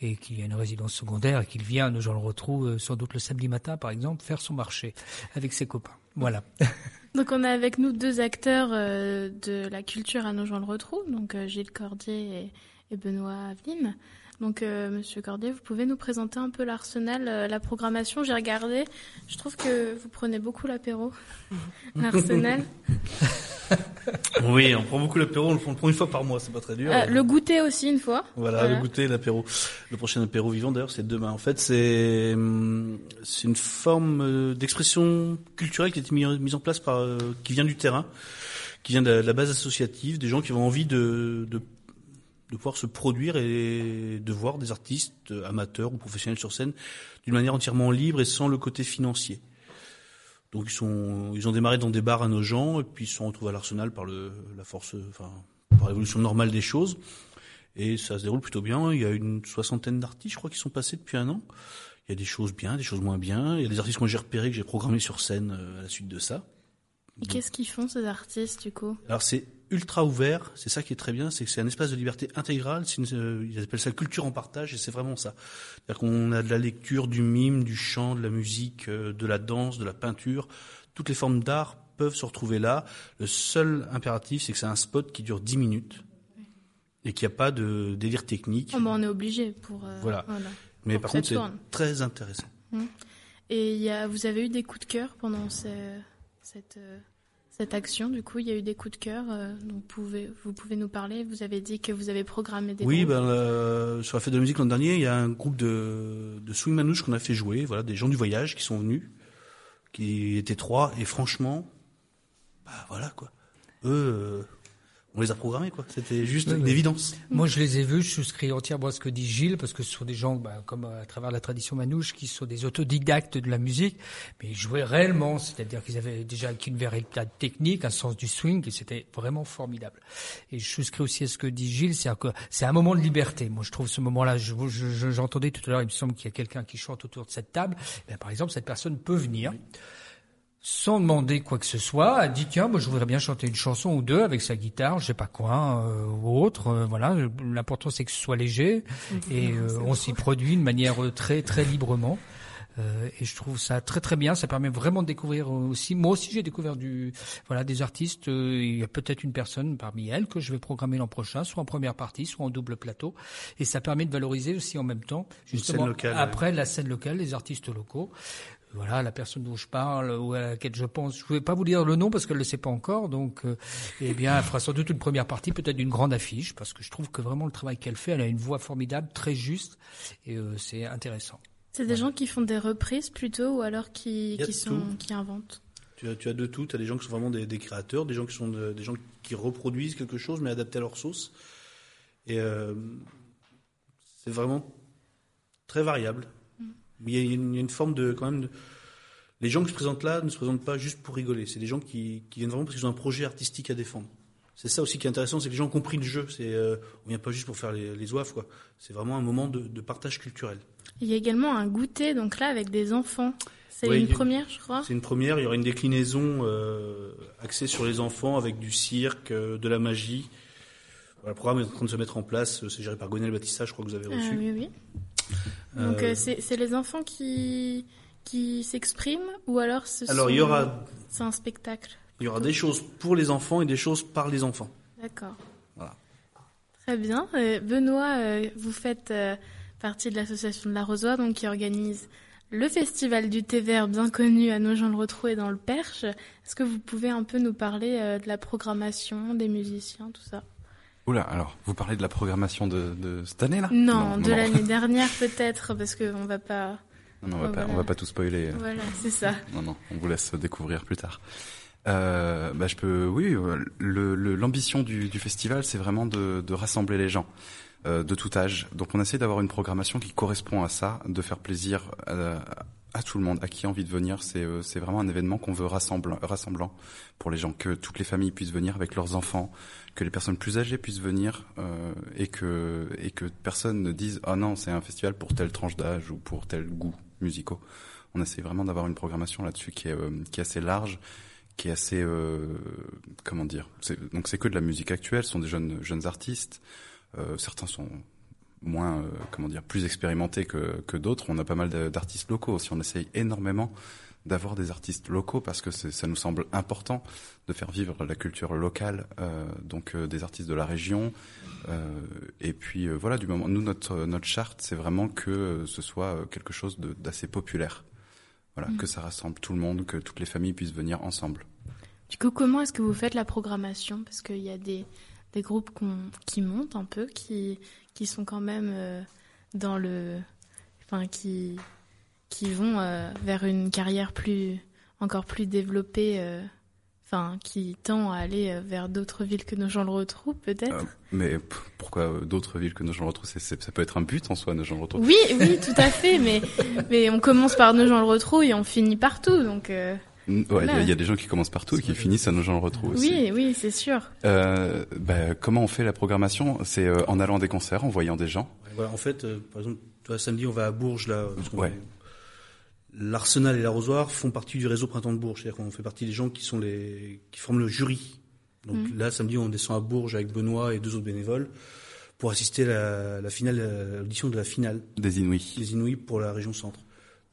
et qu'il y a une résidence secondaire et qu'il vient, nous j'en le retrouve euh, sans doute le samedi matin par exemple, faire son marché avec ses copains. Voilà. Donc on a avec nous deux acteurs euh, de la culture à Nogent-le-Rotrou, donc euh, Gilles Cordier et, et Benoît Aveline. Donc euh, Monsieur Cordier, vous pouvez nous présenter un peu l'arsenal, euh, la programmation. J'ai regardé, je trouve que vous prenez beaucoup l'apéro, l'arsenal. Oui, on prend beaucoup l'apéro, on le prend une fois par mois, c'est pas très dur. Euh, le goûter aussi une fois. Voilà, le goûter, l'apéro. Le prochain apéro vivant, d'ailleurs, c'est demain. En fait, c'est hum, c'est une forme euh, d'expression culturelle qui a été mise en place par, euh, qui vient du terrain, qui vient de la, de la base associative, des gens qui ont envie de, de de pouvoir se produire et de voir des artistes amateurs ou professionnels sur scène d'une manière entièrement libre et sans le côté financier. Donc ils sont, ils ont démarré dans des bars à nos gens et puis ils se sont retrouvés à l'Arsenal par le, la force, enfin, par l'évolution normale des choses. Et ça se déroule plutôt bien. Il y a une soixantaine d'artistes, je crois, qui sont passés depuis un an. Il y a des choses bien, des choses moins bien. Il y a des artistes que j'ai repérés, que j'ai programmés sur scène euh, à la suite de ça. Et qu'est-ce qu'ils font ces artistes du coup? Alors c'est ultra ouvert, c'est ça qui est très bien, c'est que c'est un espace de liberté intégrale, une, euh, ils appellent ça culture en partage et c'est vraiment ça. C'est-à-dire qu'on a de la lecture, du mime, du chant, de la musique, euh, de la danse, de la peinture, toutes les formes d'art peuvent se retrouver là. Le seul impératif, c'est que c'est un spot qui dure 10 minutes et qu'il n'y a pas de délire technique. Oh, bah, On est obligé pour. euh, Voilà. Mais Pour par contre, c'est très intéressant. Mm. Et il y a, vous avez eu des coups de cœur pendant ce- cette, cette action. Du coup, il y a eu des coups de cœur. euh, donc, pouvez, vous pouvez nous parler. Vous avez dit que vous avez programmé des. Oui, ben, euh, sur la fête de la musique l'an dernier, il y a un groupe de, de swing manouche qu'on a fait jouer, voilà, des gens du voyage qui sont venus, qui étaient trois, et franchement, bah voilà quoi. Eux, euh, on les a programmés quoi. C'était juste Oui, une oui. évidence. Moi, je les ai vus, je souscris entièrement à ce que dit Gilles, parce que ce sont des gens, bah, comme à travers la tradition manouche, qui sont des autodidactes de la musique, mais ils jouaient réellement, c'est-à-dire qu'ils avaient déjà acquis une véritable technique, un sens du swing, et c'était vraiment formidable. Et je souscris aussi à ce que dit Gilles, c'est que c'est un moment de liberté. Moi, je trouve ce moment-là, je, je- je- j'entendais tout à l'heure, il me semble qu'il y a quelqu'un qui chante autour de cette table. Ben, par exemple, cette personne peut venir sans demander quoi que ce soit, a dit tiens, moi je voudrais bien chanter une chanson ou deux avec sa guitare, je sais pas quoi, euh, ou autre. euh, voilà, l'important c'est que ce soit léger et euh, on s'y produit de manière euh, très très librement. Euh, et je trouve ça très très bien. Ça permet vraiment de découvrir aussi. Moi aussi, j'ai découvert du voilà des artistes. Euh, il y a peut-être une personne parmi elles que je vais programmer l'an prochain, soit en première partie, soit en double plateau. Et ça permet de valoriser aussi en même temps, justement, locale, après la scène locale, les artistes locaux. Voilà, la personne dont je parle ou à laquelle je pense. Je ne vais pas vous dire le nom parce qu'elle ne le sait pas encore. Donc, euh, eh bien, elle fera sans doute une première partie, peut-être d'une grande affiche, parce que je trouve que vraiment le travail qu'elle fait, elle a une voix formidable, très juste, et euh, c'est intéressant. C'est des gens qui font des reprises plutôt, ou alors qui, sont, inventent. Tu as, tu as de tout. Tu as des gens qui sont vraiment des, des créateurs, des gens qui sont de- des gens qui reproduisent quelque chose mais adaptés à leur sauce. Et euh, c'est vraiment très variable. Il y, a une, il y a une forme de quand même. de- Les gens qui se présentent là ne se présentent pas juste pour rigoler. C'est des gens qui, qui viennent vraiment parce qu'ils ont un projet artistique à défendre. C'est ça aussi qui est intéressant, c'est que les gens ont compris le jeu. C'est euh, on vient pas juste pour faire les, les oeufs, quoi. C'est vraiment un moment de, de partage culturel. Il y a également un goûter, donc là, avec des enfants. C'est une première, je crois. C'est une première. Il y aura une déclinaison euh, axée sur les enfants avec du cirque, euh, de la magie. Voilà, le programme est en train de se mettre en place. C'est géré par Gonel Batista, je crois que vous avez Ah, reçu. oui, oui. Donc Euh, euh, c'est les enfants qui, qui s'expriment, ou alors ce Alors, sont- y aura- C'est un spectacle. Il y aura des choses pour les enfants et des choses par les enfants. D'accord. Voilà. Très bien. Euh, Benoît, vous faites partie de l'association de la Rosoie, donc qui organise le festival du thé vert bien connu à Nogent-le-Rotrou et dans le Perche. Est-ce que vous pouvez un peu nous parler de la programmation, des musiciens, tout ça? Oula, alors, vous parlez de la programmation de, de cette année là? Non, de l'année dernière peut-être, parce qu'on va pas. Non, non, on va, Oh, pas, on va pas tout spoiler. Voilà, c'est ça. Non, non, on vous laisse découvrir plus tard. Euh, bah, je peux, oui, euh, le- le- l'ambition du, du festival, c'est vraiment de, de rassembler les gens euh, de tout âge. Donc, on essaie d'avoir une programmation qui correspond à ça, de faire plaisir à, à tout le monde, à qui a envie de venir. C'est euh, c'est vraiment un événement qu'on veut rassemblant, rassemblant pour les gens, que toutes les familles puissent venir avec leurs enfants, que les personnes plus âgées puissent venir euh, et que et que personne ne dise ah non c'est un festival pour telle tranche d'âge ou pour tel goût musicaux. On essaie vraiment d'avoir une programmation là-dessus qui est euh, qui est assez large, qui est assez euh, comment dire. Donc c'est que de la musique actuelle, ce sont des jeunes jeunes artistes. Euh, certains sont moins euh, comment dire plus expérimentés que que d'autres. On a pas mal d'artistes locaux aussi. On essaye énormément d'avoir des artistes locaux parce que ça nous semble important de faire vivre la culture locale, euh, donc euh, des artistes de la région. Euh, et puis voilà, du moment, nous notre notre charte, c'est vraiment que ce soit quelque chose d'assez populaire. Voilà, mm. que ça rassemble tout le monde, que toutes les familles puissent venir ensemble. Du coup, comment est-ce que vous faites la programmation? Parce qu'il y a des, des groupes qui montent un peu, qui, qui sont quand même dans le, enfin qui qui vont euh, vers une carrière plus encore plus développée, euh, enfin qui tend à aller euh, vers d'autres villes que nos gens le retrouvent peut-être. mais pourquoi d'autres villes que nos gens le retrouvent? Ça peut être un but en soi, nos gens le retrouvent. Oui, oui, tout à fait, mais mais on commence par nos gens le retrouvent et on finit partout, donc. Il y, a des gens qui commencent partout et qui finissent à nos gens le retrouvent aussi. Oui, oui, c'est sûr. Euh, bah, comment on fait la programmation? C'est en allant à des concerts, en voyant des gens? Voilà, en fait, par exemple, toi, samedi, on va à Bourges là. ouais. L'Arsenal et l'Arrosoir font partie du réseau Printemps de Bourges, c'est-à-dire qu'on fait partie des gens qui sont les qui forment le jury. Donc mm. là, samedi, on descend à Bourges avec Benoît et deux autres bénévoles pour assister à la, finale, l'audition de la finale des Inuits. Des Inuits pour la région centre.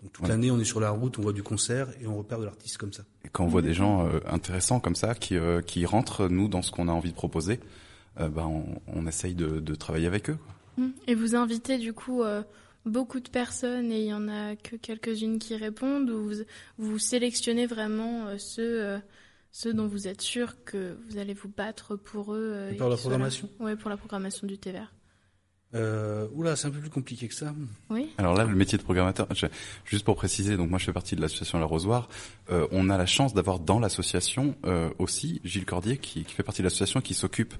Donc toute l'année, on est sur la route, on voit du concert et on repère de l'artiste comme ça. Et quand on voit des gens euh, intéressants comme ça qui euh, qui rentrent nous dans ce qu'on a envie de proposer, euh, ben on, on, essaye de, de travailler avec eux. Quoi. Mm. Et vous invitez du coup beaucoup de personnes et il y en a que quelques-unes qui répondent ou vous, vous sélectionnez vraiment euh, ceux, euh, ceux dont vous êtes sûr que vous allez vous battre pour eux euh, Pour la programmation? Oui, pour la programmation du TVR. Euh, oula, c'est un peu plus compliqué que ça. Oui. Alors là, le métier de programmateur, juste pour préciser, donc moi je fais partie de l'association La Rosoire. Euh, on a la chance d'avoir dans l'association euh, aussi Gilles Cordier qui, qui fait partie de l'association qui s'occupe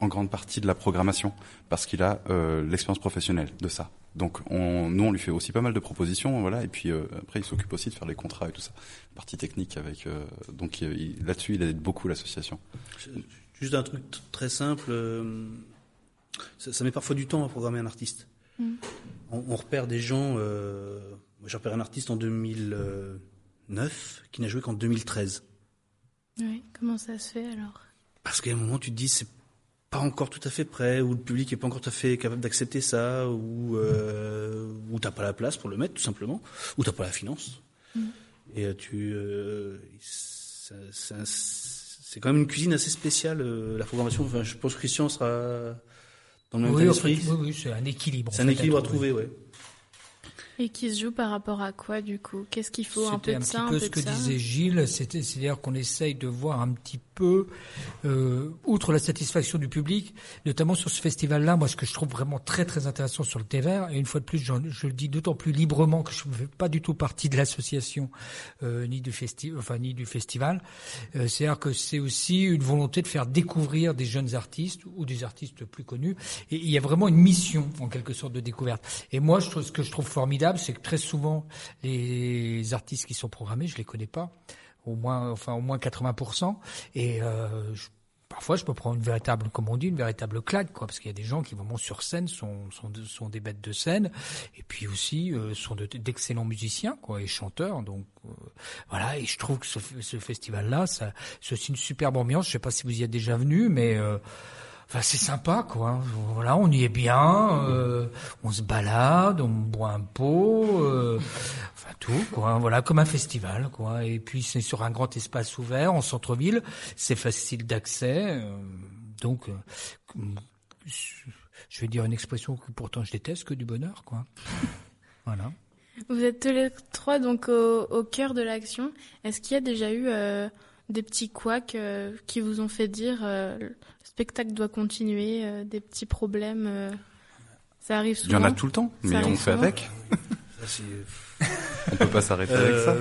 en grande partie de la programmation parce qu'il a euh, l'expérience professionnelle de ça. Donc on, nous on lui fait aussi pas mal de propositions, voilà, et puis euh, après il s'occupe aussi de faire les contrats et tout ça, partie technique avec. Euh, donc là-dessus il aide beaucoup l'association. Juste un truc très simple, ça, met parfois du temps à programmer un artiste. Mm. On, repère des gens. moi j'ai repéré un artiste en 2009 qui n'a joué qu'en 2013. Oui, comment ça se fait alors? Parce qu'à un moment tu te dis c'est pas encore tout à fait prêt, ou le public est pas encore tout à fait capable d'accepter ça, ou euh, ou t'as pas la place pour le mettre tout simplement, ou t'as pas la finance. Mm. Et euh, tu, euh, c'est quand même une cuisine assez spéciale euh, la programmation. Enfin, je pense que Christian sera dans le même oui, esprit. oui, oui, c'est un équilibre. C'est un équilibre à trouver, ouais. Et qui se joue par rapport à quoi du coup? Qu'est-ce qu'il faut? Un peu de ça, un peu, peu ce que disait Gilles, c'est-à-dire qu'on essaye de voir un petit peu, euh, outre la satisfaction du public, notamment sur ce festival-là, moi ce que je trouve vraiment très très intéressant sur le thé vert, et une fois de plus je, je le dis d'autant plus librement que je ne fais pas du tout partie de l'association euh, ni du festival, enfin ni du festival, euh, c'est-à-dire que c'est aussi une volonté de faire découvrir des jeunes artistes ou des artistes plus connus, et il y a vraiment une mission en quelque sorte de découverte. Et moi je trouve ce que je trouve formidable c'est que très souvent les artistes qui sont programmés, je les connais pas, au moins, enfin au moins 80%. Et euh, parfois, je peux prendre une véritable, comme on dit, une véritable claque, quoi, parce qu'il y a des gens qui vraiment sur scène sont sont, des bêtes de scène, et puis aussi euh, sont d'excellents musiciens, quoi, et chanteurs. Donc euh, voilà, et je trouve que ce, festival-là, ça, c'est aussi une superbe ambiance. Je sais pas si vous y êtes déjà venu, mais C'est sympa, quoi. Voilà, on y est bien, euh, on se balade, on boit un pot, euh, enfin tout, quoi. Voilà, comme un festival, quoi. Et puis c'est sur un grand espace ouvert, en centre-ville, c'est facile d'accès, euh, donc je vais dire une expression que pourtant je déteste, que du bonheur, quoi. Voilà. Vous êtes tous les trois donc au, au cœur de l'action. Est-ce qu'il y a déjà eu des petits couacs qui vous ont fait dire spectacle doit continuer, euh, des petits problèmes. Euh, ça arrive souvent. Il y en a tout le temps, mais on fait avec. on peut pas s'arrêter avec ça.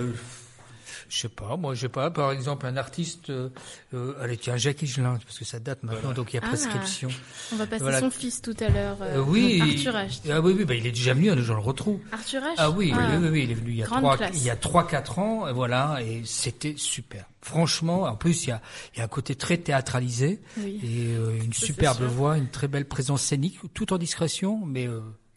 Euh, je sais pas, moi je sais pas. Par exemple, un artiste, euh, euh allez tiens, Jacques Higelin, parce que ça date maintenant, donc il y a ah, prescription. On va passer son fils tout à l'heure. Euh, oui. Arthur H. Ah oui, oui, bah, il est déjà venu, je le retrouve. Arthur H. Ah oui, oui, oui, il est venu il y a trois, il y a trois, quatre ans, voilà, et c'était super. Franchement, en plus il y a, il y a un côté très théâtralisé et euh, une superbe voix, une très belle présence scénique, tout en discrétion, mais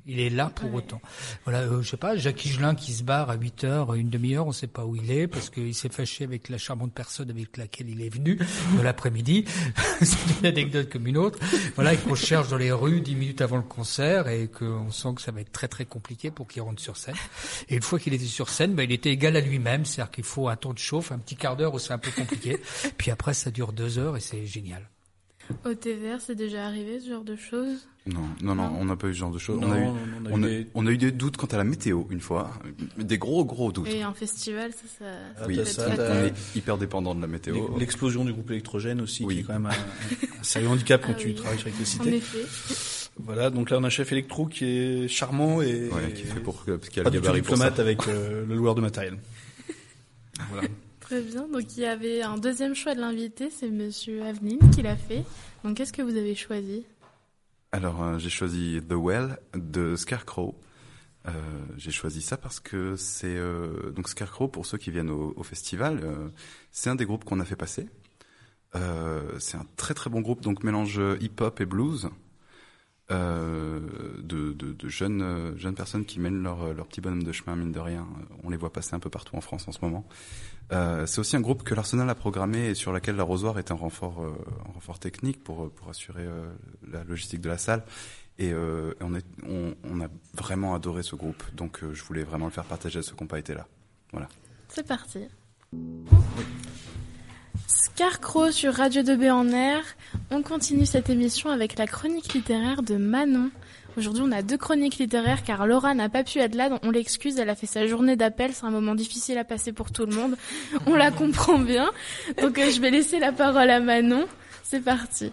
Il est là pour autant. Voilà, euh, je sais pas, Jacques Higelin qui se barre à 8 heures, une demi-heure, on sait pas où il est parce qu'il s'est fâché avec la charmante personne avec laquelle il est venu de l'après-midi. C'est une anecdote comme une autre. Voilà, et qu'on cherche dans les rues dix minutes avant le concert et qu'on sent que ça va être très très compliqué pour qu'il rentre sur scène. Et une fois qu'il était sur scène, ben, il était égal à lui-même, c'est-à-dire qu'il faut un temps de chauffe, un petit quart d'heure où c'est un peu compliqué. Puis après, ça dure deux heures et c'est génial. Au TVR, c'est déjà arrivé ce genre de choses Non, non, non, on n'a pas eu ce genre de choses. On, a eu, on a eu des- on a eu des doutes quant à la météo une fois, des gros gros doutes. Et un festival, ça, ça, ça oui, peut ça, on est hyper dépendant de la météo. L'e- L'explosion du groupe électrogène aussi, Oui. qui est quand même un, un sérieux handicap quand Ah tu oui. travailles sur En l'électricité. effet. Voilà, donc là on a un chef électro qui est charmant et, Ouais, qui fait pour parce qu'il y a pas le du tout gabarit pour diplomate ça. avec euh, le loueur de matériel. Voilà. Donc il y avait un deuxième choix de l'invité, c'est Monsieur Avenin qui l'a fait. Donc qu'est-ce que vous avez choisi? Alors euh, j'ai choisi The Well de Scarecrow. Euh, j'ai choisi ça parce que c'est euh, donc Scarecrow pour ceux qui viennent au, festival, c'est un des groupes qu'on a fait passer. C'est un très très bon groupe donc mélange hip-hop et blues. De, de, de jeunes jeunes personnes qui mènent leur, leur petit bonhomme de chemin mine de rien. On les voit passer un peu partout en France en ce moment. Euh, c'est aussi un groupe que l'Arsenal a programmé et sur laquelle l'arrosoir est un renfort, euh, technique pour, pour assurer euh, la logistique de la salle. Et euh, on, a vraiment adoré ce groupe, donc euh, je voulais vraiment le faire partager à ceux qui n'ont pas été là. Voilà. C'est parti. Scarecrow sur Radio 2B en air. On continue cette émission avec la chronique littéraire de Manon. Aujourd'hui, on a deux chroniques littéraires car Laura n'a pas pu être là, donc on l'excuse, elle a fait sa journée d'appel, c'est un moment difficile à passer pour tout le monde. On la comprend bien. Donc euh, je vais laisser la parole à Manon. C'est parti.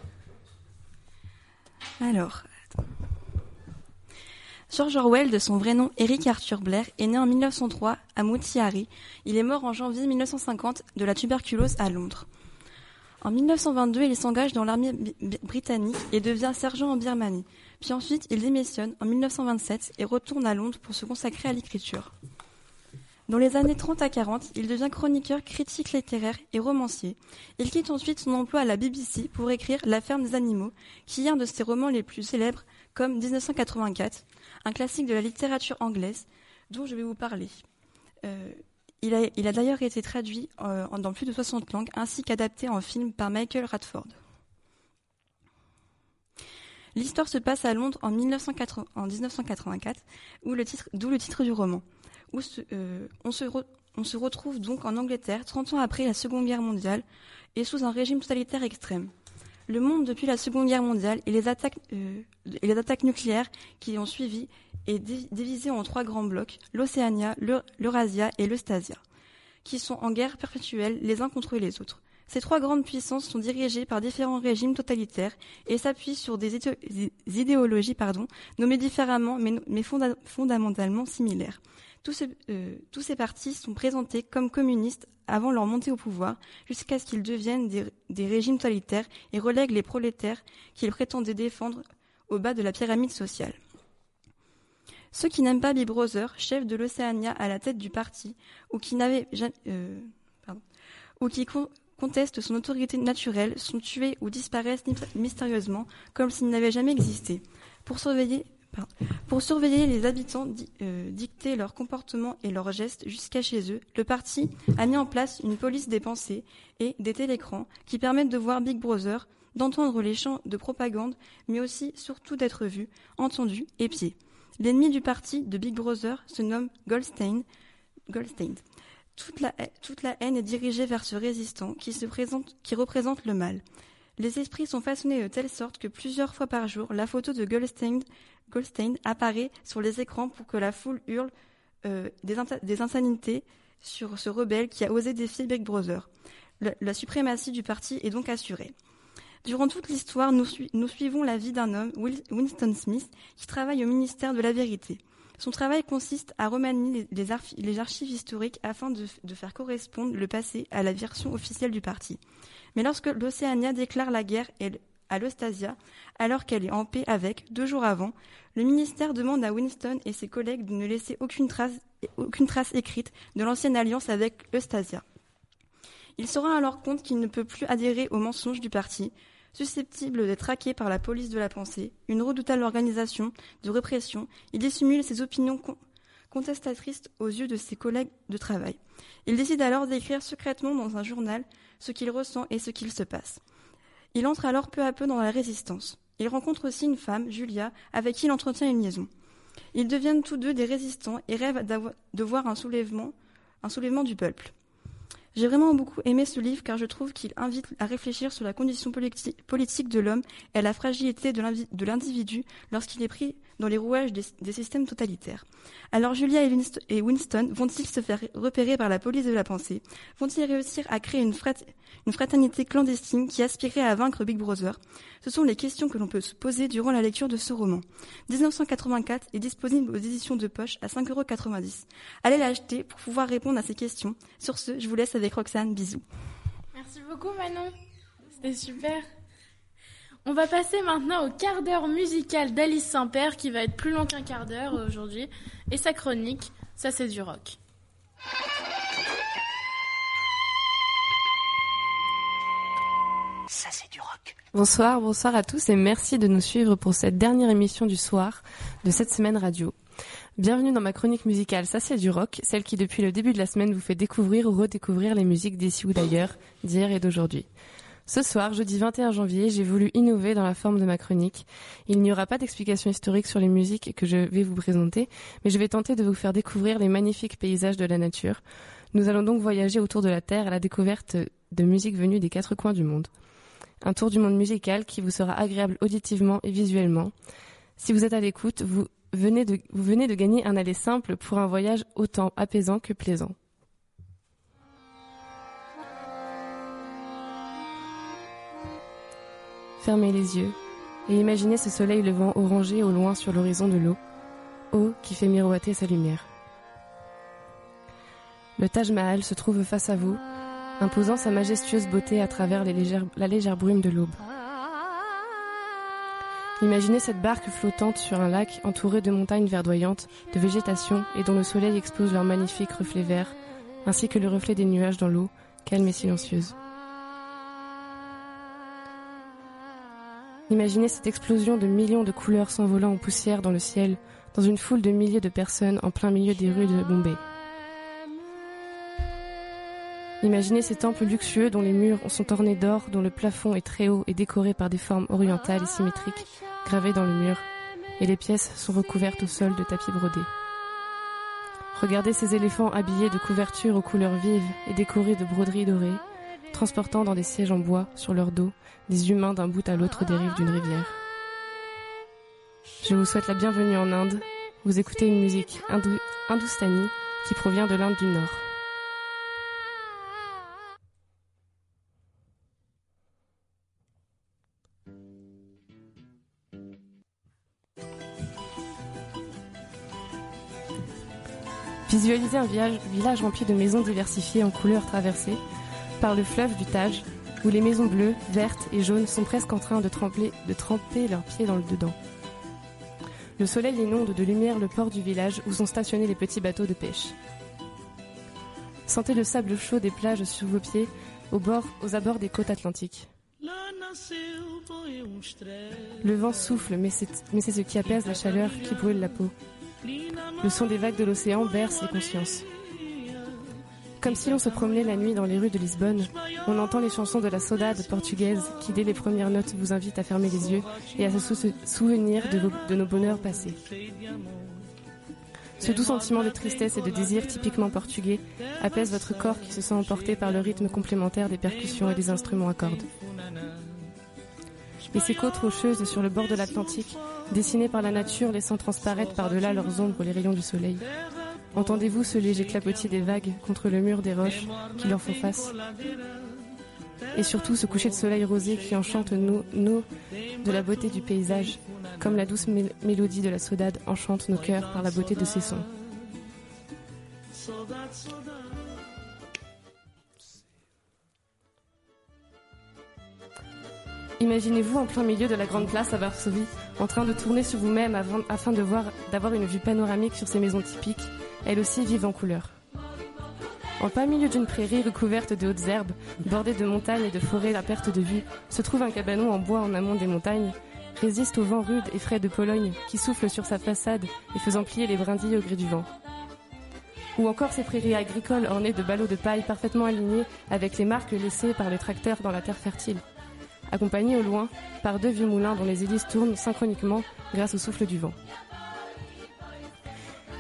Alors, attends. George Orwell, de son vrai nom Eric Arthur Blair, est né en 1903 à Mutihari. Il est mort en janvier 1950 de la tuberculose à Londres. En 1922, il s'engage dans l'armée britannique et devient sergent en Birmanie. Puis ensuite, il démissionne en 1927 et retourne à Londres pour se consacrer à l'écriture. Dans les années 30 à 40, il devient chroniqueur, critique littéraire et romancier. Il quitte ensuite son emploi à la BBC pour écrire La ferme des animaux, qui est un de ses romans les plus célèbres, comme 1984, un classique de la littérature anglaise, dont je vais vous parler. Euh, il a, il a d'ailleurs été traduit euh, dans plus de 60 langues, ainsi qu'adapté en film par Michael Radford. L'histoire se passe à Londres en, 1980 en 1984, où le titre- d'où le titre du roman. Euh, on, se retrouve donc en Angleterre, 30 ans après la Seconde Guerre mondiale, et sous un régime totalitaire extrême. Le monde depuis la Seconde Guerre mondiale et les attaques, euh, et les attaques nucléaires qui ont suivi est divi- divisé en trois grands blocs, l'Océania, l'Eu- l'Eurasia et l'Eustasia, qui sont en guerre perpétuelle les uns contre les autres. Ces trois grandes puissances sont dirigées par différents régimes totalitaires et s'appuient sur des, idé- des idéologies pardon, nommées différemment mais, mais fonda- fondamentalement similaires. Euh, tous ces partis sont présentés comme communistes avant leur montée au pouvoir, jusqu'à ce qu'ils deviennent des, régimes totalitaires et relèguent les prolétaires qu'ils prétendaient défendre au bas de la pyramide sociale. Ceux qui n'aiment pas Big chef de l'Océania à la tête du parti, ou qui n'avaient ja- euh, pardon, ou qui contestent son autorité naturelle, sont tués ou disparaissent mystérieusement, comme s'ils n'avaient jamais existé. Pour surveiller, les habitants, euh, dicter leur comportement et leurs gestes jusqu'à chez eux, le parti a mis en place une police des pensées et des télécrans qui permettent de voir Big Brother, d'entendre les chants de propagande, mais aussi surtout d'être vu, entendu, épié. L'ennemi du parti de Big Brother se nomme Goldstein. Goldstein. Toute la, haine est dirigée vers ce résistant qui, se présente, qui représente le mal. Les esprits sont façonnés de telle sorte que plusieurs fois par jour, la photo de Goldstein, apparaît sur les écrans pour que la foule hurle euh, des, insa- des insanités sur ce rebelle qui a osé défier Big Brother. La suprématie du parti est donc assurée. Durant toute l'histoire, nous, sui- nous suivons la vie d'un homme, Winston Smith, qui travaille au ministère de la Vérité. Son travail consiste à remanier les, les archi- les archives historiques afin de, faire correspondre le passé à la version officielle du parti. Mais lorsque l'Océania déclare la guerre à l'Eustasia, alors qu'elle est en paix avec, deux jours avant, le ministère demande à Winston et ses collègues de ne laisser aucune trace, aucune trace écrite de l'ancienne alliance avec l'Eustasia. Il se rend alors compte qu'il ne peut plus adhérer aux mensonges du parti, Susceptible d'être traqué par la police de la pensée, une redoutable organisation de répression, il dissimule ses opinions con- contestatrices aux yeux de ses collègues de travail. Il décide alors d'écrire secrètement dans un journal ce qu'il ressent et ce qu'il se passe. Il entre alors peu à peu dans la résistance. Il rencontre aussi une femme, Julia, avec qui il entretient une liaison. Ils deviennent tous deux des résistants et rêvent de voir un soulèvement du peuple. J'ai vraiment beaucoup aimé ce livre car je trouve qu'il invite à réfléchir sur la condition politi- politique de l'homme et la fragilité de l'individu lorsqu'il est pris dans les rouages des, systèmes totalitaires. Alors Julia et Winst- et Winston vont-ils se faire repérer par la police de la pensée? Vont-ils réussir à créer une, une fraternité clandestine qui aspirait à vaincre Big Brother? Ce sont les questions que l'on peut se poser durant la lecture de ce roman. 1984 est disponible aux éditions de poche à 5,90€. Allez l'acheter pour pouvoir répondre à ces questions. Sur ce, je vous laisse avec Roxane. Bisous. Merci beaucoup Manon. C'était super. On va passer maintenant au quart d'heure musical d'Alice Saint-Père qui va être plus long qu'un quart d'heure aujourd'hui. Et sa chronique, ça c'est du rock. Ça, c'est du rock. Bonsoir, bonsoir à tous et merci de nous suivre pour cette dernière émission du soir de cette semaine radio. Bienvenue dans ma chronique musicale Ça c'est du rock, celle qui depuis le début de la semaine vous fait découvrir ou redécouvrir les musiques d'ici ou d'ailleurs, d'hier et d'aujourd'hui. Ce soir, jeudi 21 janvier, j'ai voulu innover dans la forme de ma chronique. Il n'y aura pas d'explication historique sur les musiques que je vais vous présenter, mais je vais tenter de vous faire découvrir les magnifiques paysages de la nature. Nous allons donc voyager autour de la Terre à la découverte de musiques venues des quatre coins du monde. Un tour du monde musical qui vous sera agréable auditivement et visuellement. Si vous êtes à l'écoute, vous venez, de, vous venez de gagner un aller simple pour un voyage autant apaisant que plaisant. Fermez les yeux et imaginez ce soleil levant orangé au loin sur l'horizon de l'eau, eau qui fait miroiter sa lumière. Le Taj Mahal se trouve face à vous, imposant sa majestueuse beauté à travers la légère brume de l'aube. Imaginez cette barque flottante sur un lac entouré de montagnes verdoyantes, de végétation et dont le soleil expose leurs magnifiques reflets verts, ainsi que le reflet des nuages dans l'eau, calme et silencieuse. Imaginez cette explosion de millions de couleurs s'envolant en poussière dans le ciel, dans une foule de milliers de personnes en plein milieu des rues de Bombay. Imaginez ces temples luxueux dont les murs sont ornés d'or, dont le plafond est très haut et décoré par des formes orientales et symétriques gravées dans le mur, et les pièces sont recouvertes au sol de tapis brodés. Regardez ces éléphants habillés de couvertures aux couleurs vives et décorés de broderies dorées, transportant dans des sièges en bois sur leur dos des humains d'un bout à l'autre des rives d'une rivière. Je vous souhaite la bienvenue en Inde. Vous écoutez une musique hindou hindoustanie qui provient de l'Inde du Nord. Visualisez un village rempli de maisons diversifiées en couleurs traversées par le fleuve du Tage, où les maisons bleues, vertes et jaunes sont presque en train de tremper, leurs pieds dans le dedans. Le soleil inonde de lumière le port du village où sont stationnés les petits bateaux de pêche. Sentez le sable chaud des plages sous vos pieds, au bord, aux abords des côtes atlantiques. Le vent souffle, mais c'est ce qui apaise la chaleur qui brûle la peau. Le son des vagues de l'océan berce les consciences. Comme si l'on se promenait la nuit dans les rues de Lisbonne, on entend les chansons de la saudade portugaise qui, dès les premières notes, vous invitent à fermer les yeux et à se sou- souvenir de nos bonheurs passés. Ce doux sentiment de tristesse et de désir typiquement portugais apaise votre corps qui se sent emporté par le rythme complémentaire des percussions et des instruments à cordes. Et ces côtes rocheuses sur le bord de l'Atlantique, dessinées par la nature laissant transparaître par-delà leurs ombres les rayons du soleil. Entendez-vous ce léger clapotis des vagues contre le mur des roches qui leur font face? Et surtout ce coucher de soleil rosé qui enchante nous, nous de la beauté du paysage, comme la douce mél- mélodie de la saudade enchante nos cœurs par la beauté de ses sons. Imaginez-vous en plein milieu de la grande place à Varsovie, en train de tourner sur vous-même afin d'avoir une vue panoramique sur ces maisons typiques, elles aussi vivent en couleur. En plein milieu d'une prairie recouverte de hautes herbes, bordée de montagnes et de forêts à perte de vue, se trouve un cabanon en bois en amont des montagnes, résiste au vent rude et frais de Pologne qui souffle sur sa façade et faisant plier les brindilles au gré du vent. Ou encore ces prairies agricoles ornées de ballots de paille parfaitement alignés avec les marques laissées par les tracteurs dans la terre fertile, accompagnés au loin par deux vieux moulins dont les hélices tournent synchroniquement grâce au souffle du vent.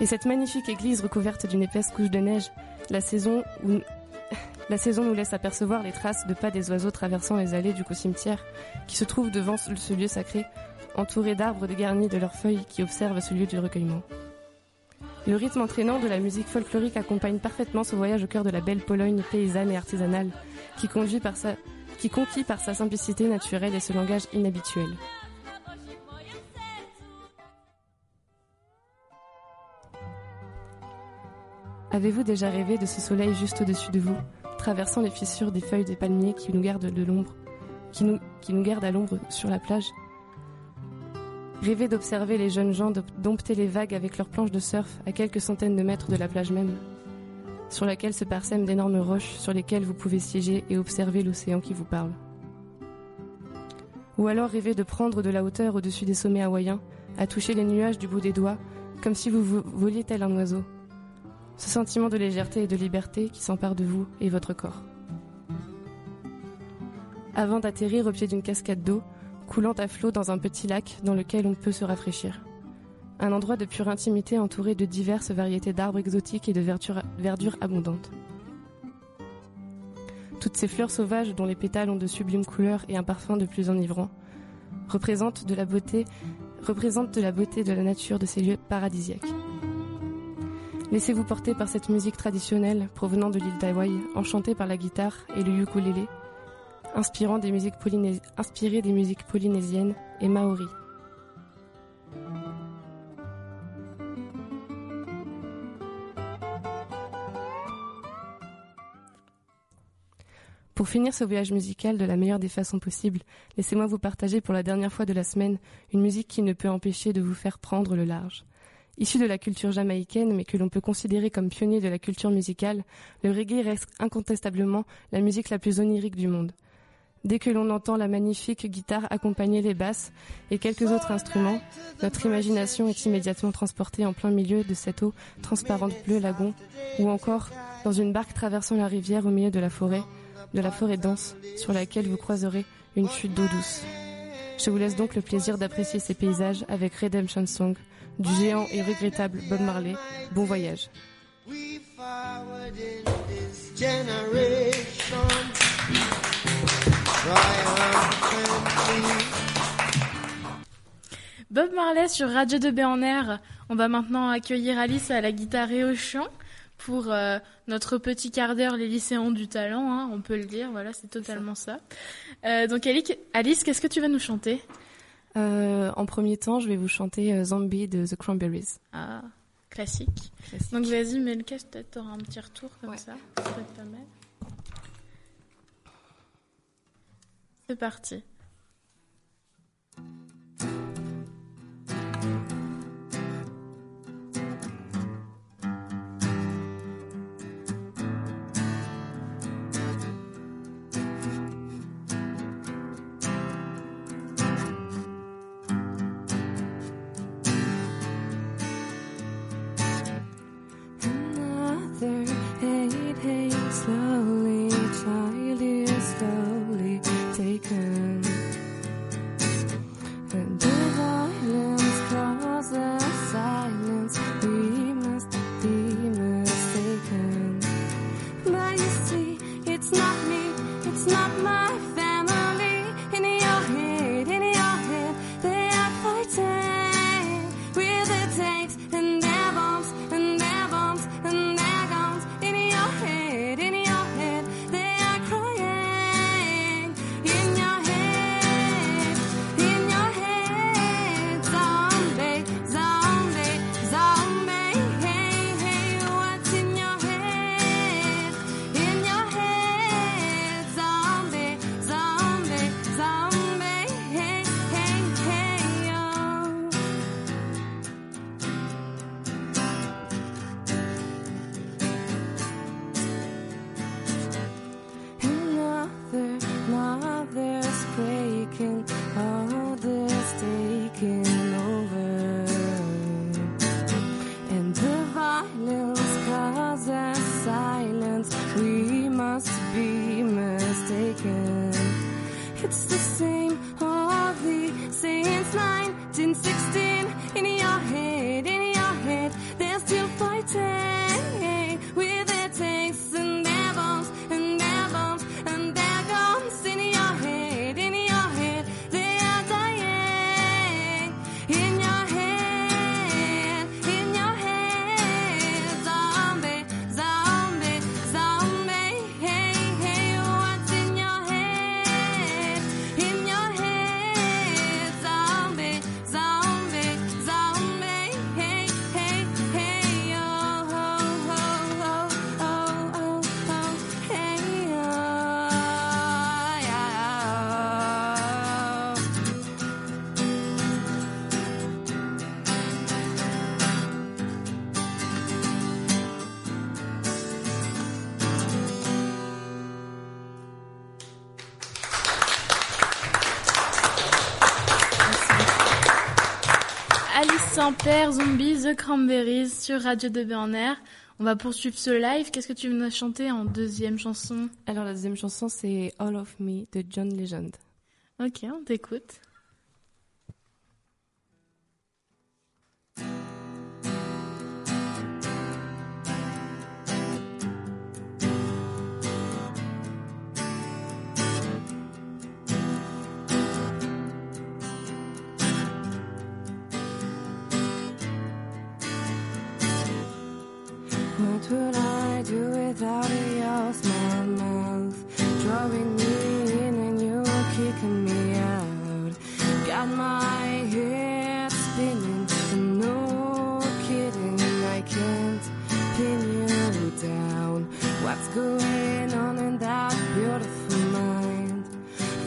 Et cette magnifique église recouverte d'une épaisse couche de neige, la saison nous laisse apercevoir les traces de pas des oiseaux traversant les allées du cimetière qui se trouve devant ce lieu sacré, entouré d'arbres dégarnis de leurs feuilles qui observent ce lieu du recueillement. Le rythme entraînant de la musique folklorique accompagne parfaitement ce voyage au cœur de la belle Pologne paysanne et artisanale, qui, conduit par sa, qui conquit par sa simplicité naturelle et ce langage inhabituel. Avez-vous déjà rêvé de ce soleil juste au-dessus de vous, traversant les fissures des feuilles des palmiers qui nous gardent de l'ombre, qui nous, gardent à l'ombre sur la plage? Rêver d'observer les jeunes gens dompter les vagues avec leurs planches de surf à quelques centaines de mètres de la plage même, sur laquelle se parsèment d'énormes roches sur lesquelles vous pouvez siéger et observer l'océan qui vous parle. Ou alors rêver de prendre de la hauteur au-dessus des sommets hawaïens, à toucher les nuages du bout des doigts, comme si vous voliez tel un oiseau, ce sentiment de légèreté et de liberté qui s'empare de vous et votre corps. Avant d'atterrir au pied d'une cascade d'eau, coulant à flot dans un petit lac dans lequel on peut se rafraîchir. Un endroit de pure intimité entouré de diverses variétés d'arbres exotiques et de verdure, abondante. Toutes ces fleurs sauvages dont les pétales ont de sublimes couleurs et un parfum de plus enivrant représentent de la beauté, représentent de la beauté de la nature de ces lieux paradisiaques. Laissez-vous porter par cette musique traditionnelle provenant de l'île d'Hawaï, enchantée par la guitare et le ukulélé, inspirant des musiques inspirées des musiques polynésiennes et maoris. Pour finir ce voyage musical de la meilleure des façons possibles, laissez-moi vous partager pour la dernière fois de la semaine une musique qui ne peut empêcher de vous faire prendre le large. Issu de la culture jamaïcaine, mais que l'on peut considérer comme pionnier de la culture musicale, le reggae reste incontestablement la musique la plus onirique du monde. Dès que l'on entend la magnifique guitare accompagner les basses et quelques autres instruments, notre imagination est immédiatement transportée en plein milieu de cette eau transparente bleue lagon, ou encore dans une barque traversant la rivière au milieu de la forêt, de la forêt dense, sur laquelle vous croiserez une chute d'eau douce. Je vous laisse donc le plaisir d'apprécier ces paysages avec Redemption Song, du géant et regrettable Bob Marley. Bon voyage. Bob Marley sur Radio 2B en air. On va maintenant accueillir Alice à la guitare et au chant pour euh, notre petit quart d'heure les lycéens du talent, hein, on peut le dire. Voilà, c'est totalement ça. Euh, donc Alice, qu'est-ce que tu vas nous chanter? Euh, en premier temps, je vais vous chanter euh, Zombie de The Cranberries. Ah, classique. Donc vas-y, mets le casque, peut-être t'auras un petit retour comme ça. Ça peut être pas mal. C'est parti. Quimper, Zombie, The Cranberries sur Radio 2B en air. On va poursuivre ce live. Qu'est-ce que tu veux chanter en deuxième chanson? Alors la deuxième chanson c'est All of Me de John Legend. Ok, on t'écoute. could I do without your small mouth? Drawing me in and you were kicking me out. Got my head spinning, no kidding, I can't pin you down. What's going on in that beautiful mind?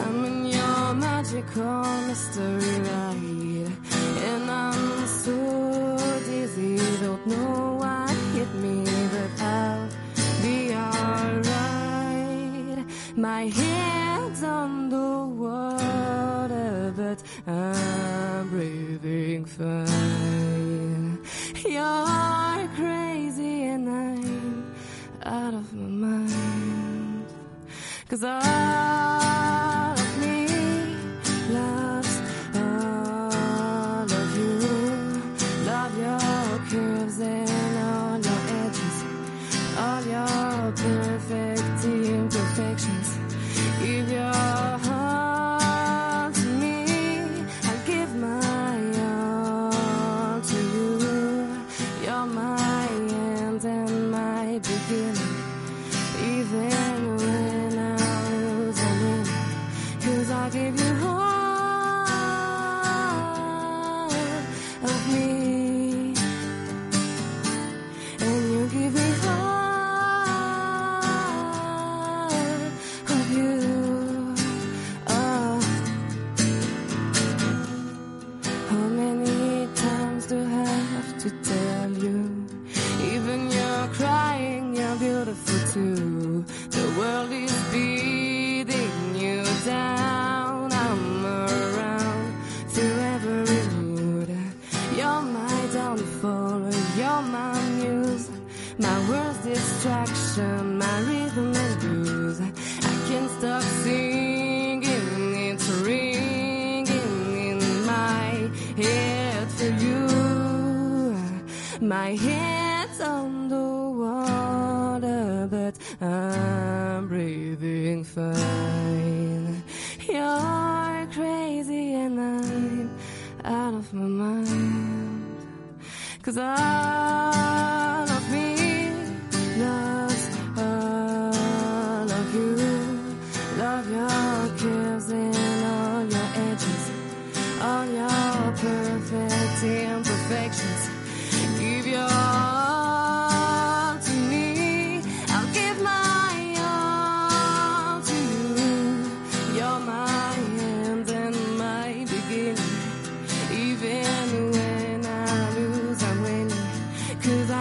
I'm in your magical mystery ride, and I'm so dizzy, don't know. I hear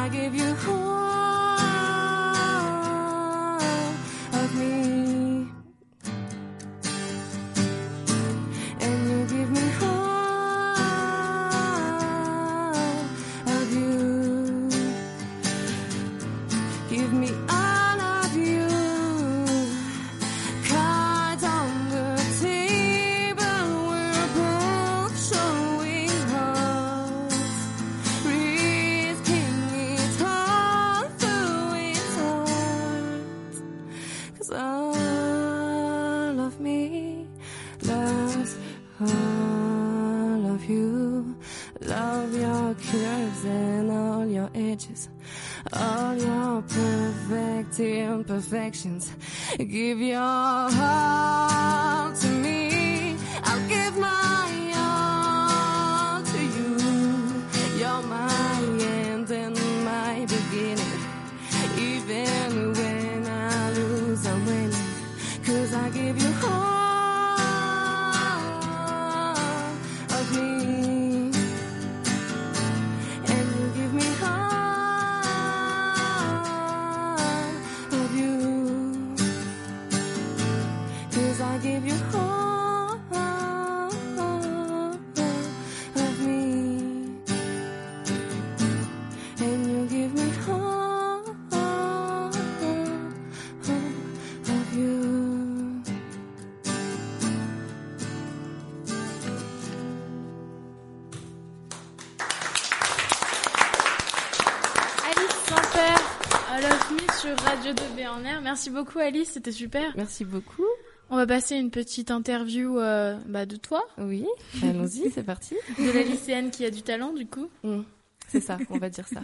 I give you who give you Merci beaucoup Alice, c'était super. Merci beaucoup. On va passer une petite interview euh, bah, de toi. Oui, allons-y, c'est parti. De la lycéenne qui a du talent du coup. Mm, c'est ça, on va dire ça.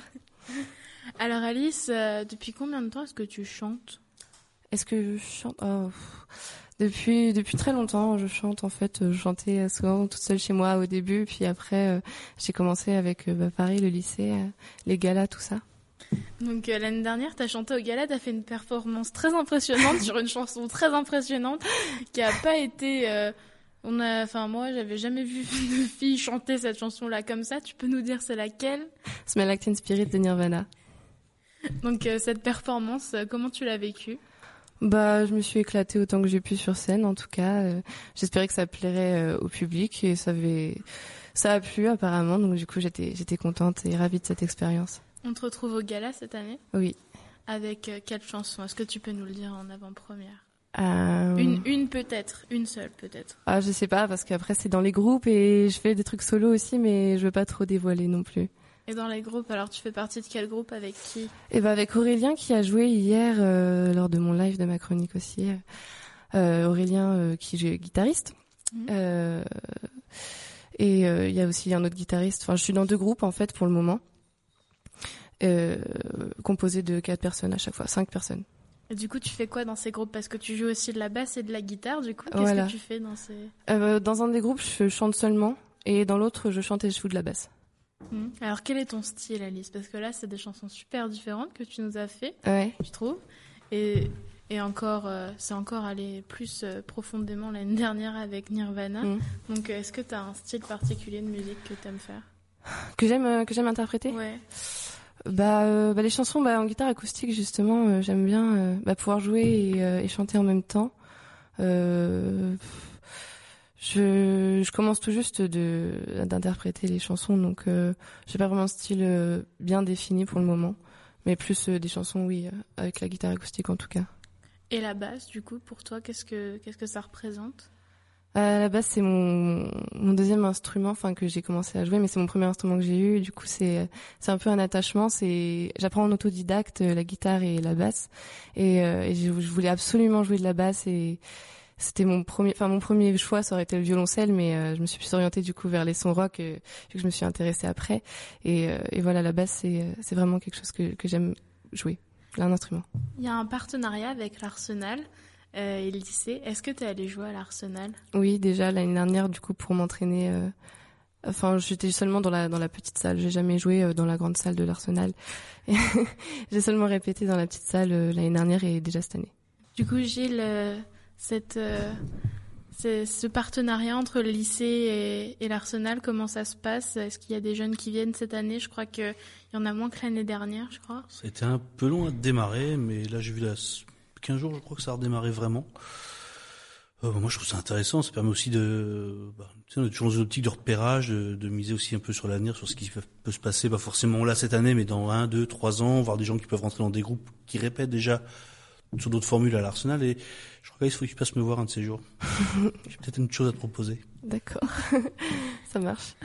Alors Alice, euh, depuis combien de temps est-ce que tu chantes? Est-ce que je chante? Oh. Depuis depuis très longtemps, je chante en fait. Je chantais euh, souvent toute seule chez moi au début, puis après euh, j'ai commencé avec euh, bah, Paris, le lycée, euh, les galas, tout ça. Donc euh, l'année dernière, tu as chanté au gala, tu as fait une performance très impressionnante sur une chanson très impressionnante qui a pas été... euh, on a, enfin moi, j'avais jamais vu de fille chanter cette chanson-là comme ça. Tu peux nous dire c'est laquelle? Smell Like Teen Spirit de Nirvana. Donc euh, cette performance, comment tu l'as vécue? Bah, je me suis éclatée autant que j'ai pu sur scène, en tout cas. J'espérais que ça plairait au public et ça avait, ça a plu apparemment. Donc du coup, j'étais j'étais contente et ravie de cette expérience. On te retrouve au gala cette année Oui. avec euh, quelle chanson Est-ce que tu peux nous le dire en avant-première? Euh, Une, une peut-être, une seule peut-être. Ah, je sais pas parce qu'après c'est dans les groupes et je fais des trucs solo aussi, mais je veux pas trop dévoiler non plus. Et dans les groupes, alors tu fais partie de quel groupe? Avec qui? Et ben avec Aurélien qui a joué hier euh, lors de mon live de ma chronique aussi. Euh, Aurélien qui est guitariste. Mhm. Et il y a aussi un autre guitariste. Enfin, je suis dans deux groupes en fait pour le moment, euh, composés de quatre personnes à chaque fois, cinq personnes. Et du coup, tu fais quoi dans ces groupes? Parce que tu joues aussi de la basse et de la guitare, du coup, qu'est-ce Voilà. que tu fais dans ces... Euh, dans un des groupes, je chante seulement, et dans l'autre, je chante et je joue de la basse. Hmm. Alors, quel est ton style, Alice? Parce que là, c'est des chansons super différentes que tu nous as fait, Ouais. je trouve. Et, et encore, euh, c'est encore allé plus euh, profondément l'année dernière avec Nirvana. Mm. Donc, est-ce que tu as un style particulier de musique que tu aimes faire? Que j'aime, que j'aime interpréter? Ouais. Bah, euh, bah les chansons bah, en guitare acoustique justement, euh, j'aime bien euh, bah, pouvoir jouer et, chanter en même temps. Je, je commence tout juste d'interpréter les chansons, donc j'ai pas vraiment un style bien défini pour le moment, mais plus des chansons oui avec la guitare acoustique en tout cas. Et la basse, du coup, pour toi, qu'est-ce que, qu'est-ce que ça représente? À la base, c'est mon, deuxième instrument, enfin que j'ai commencé à jouer, mais c'est mon premier instrument que j'ai eu. Du coup, c'est un peu un attachement. J'apprends en autodidacte euh, la guitare et la basse, et, euh, je, voulais absolument jouer de la basse et c'était mon premier, choix, ça aurait été le violoncelle, mais euh, je me suis plus orientée du coup vers les sons rock, euh, que je me suis intéressée après. Et, euh, voilà, la basse, c'est euh, vraiment quelque chose que j'aime jouer, un instrument. Il y a un partenariat avec l'Arsenal euh, et le lycée. Est-ce que tu es allé jouer à l'Arsenal? Oui, déjà l'année dernière, du coup, pour m'entraîner. euh, Enfin, j'étais seulement dans la dans la petite salle. J'ai jamais joué euh, dans la grande salle de l'Arsenal. J'ai seulement répété dans la petite salle euh, l'année dernière et déjà cette année. Du coup, Gilles, euh, cette, euh, ce partenariat entre le lycée et, et l'Arsenal, comment ça se passe? Est-ce qu'il y a des jeunes qui viennent cette année? Je crois qu'il y en a moins que l'année dernière, je crois. Ça a été un peu long à démarrer, mais là j'ai vu là 15 jours, je crois que ça a redémarré vraiment. Euh, moi, je trouve ça intéressant. Ça permet aussi de, bah, tu sais, on est toujours dans une optique de repérage, de, de miser aussi un peu sur l'avenir, sur ce qui peut se passer, pas forcément là cette année, mais dans un, deux, trois ans, voir des gens qui peuvent rentrer dans des groupes qui répètent déjà sur d'autres formules à l'Arsenal. Et je crois qu'il faut qu'il passe me voir un de ces jours. J'ai peut-être une chose à te proposer. D'accord, ça marche.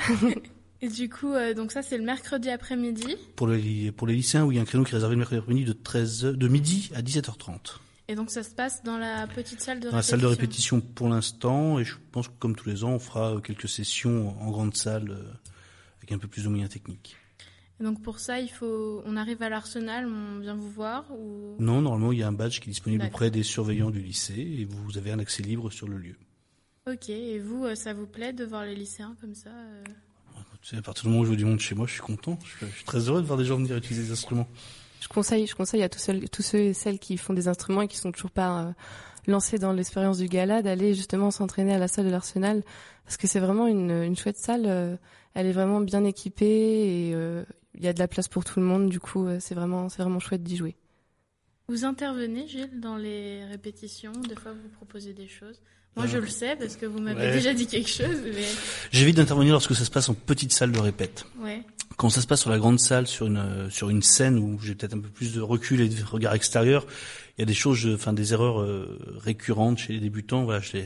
Et du coup, euh, donc ça, c'est le mercredi après-midi. Pour les, pour les lycéens, oui, il y a un créneau qui est réservé le mercredi après-midi de 13, de midi à 17h30. Et donc, ça se passe dans la petite salle de Dans la répétition. salle de répétition pour l'instant, et je pense que comme tous les ans, on fera euh, quelques sessions en grande salle euh, avec un peu plus de moyens techniques. Et donc pour ça, il faut, on arrive à l'Arsenal, on vient vous voir ou? Non, normalement, il y a un badge qui est disponible auprès des surveillants du lycée et vous avez un accès libre sur le lieu. Ok. Et vous, euh, ça vous plaît de voir les lycéens comme ça sais, à partir du moment où je vois du monde chez moi, je suis content. Je suis très heureux de voir des gens venir utiliser des instruments. Je conseille, je conseille à tous ceux, tous ceux et celles qui font des instruments et qui sont toujours pas euh, lancés dans l'expérience du gala d'aller justement s'entraîner à la salle de l'Arsenal parce que c'est vraiment une, une chouette salle. euh, elle est vraiment bien équipée et euh, il y a de la place pour tout le monde. Du coup, c'est vraiment, c'est vraiment chouette d'y jouer. Vous intervenez, Gilles, dans les répétitions. Des fois, vous proposez des choses. Moi, Euh, je le sais parce que vous m'avez ouais. déjà dit quelque chose. Mais J'évite d'intervenir lorsque ça se passe en petite salle de répète. ouais. Quand ça se passe sur la grande salle, sur une euh, sur une scène où j'ai peut-être un peu plus de recul et de regard extérieur, il y a des choses, enfin des erreurs euh, récurrentes chez les débutants. Voilà, je les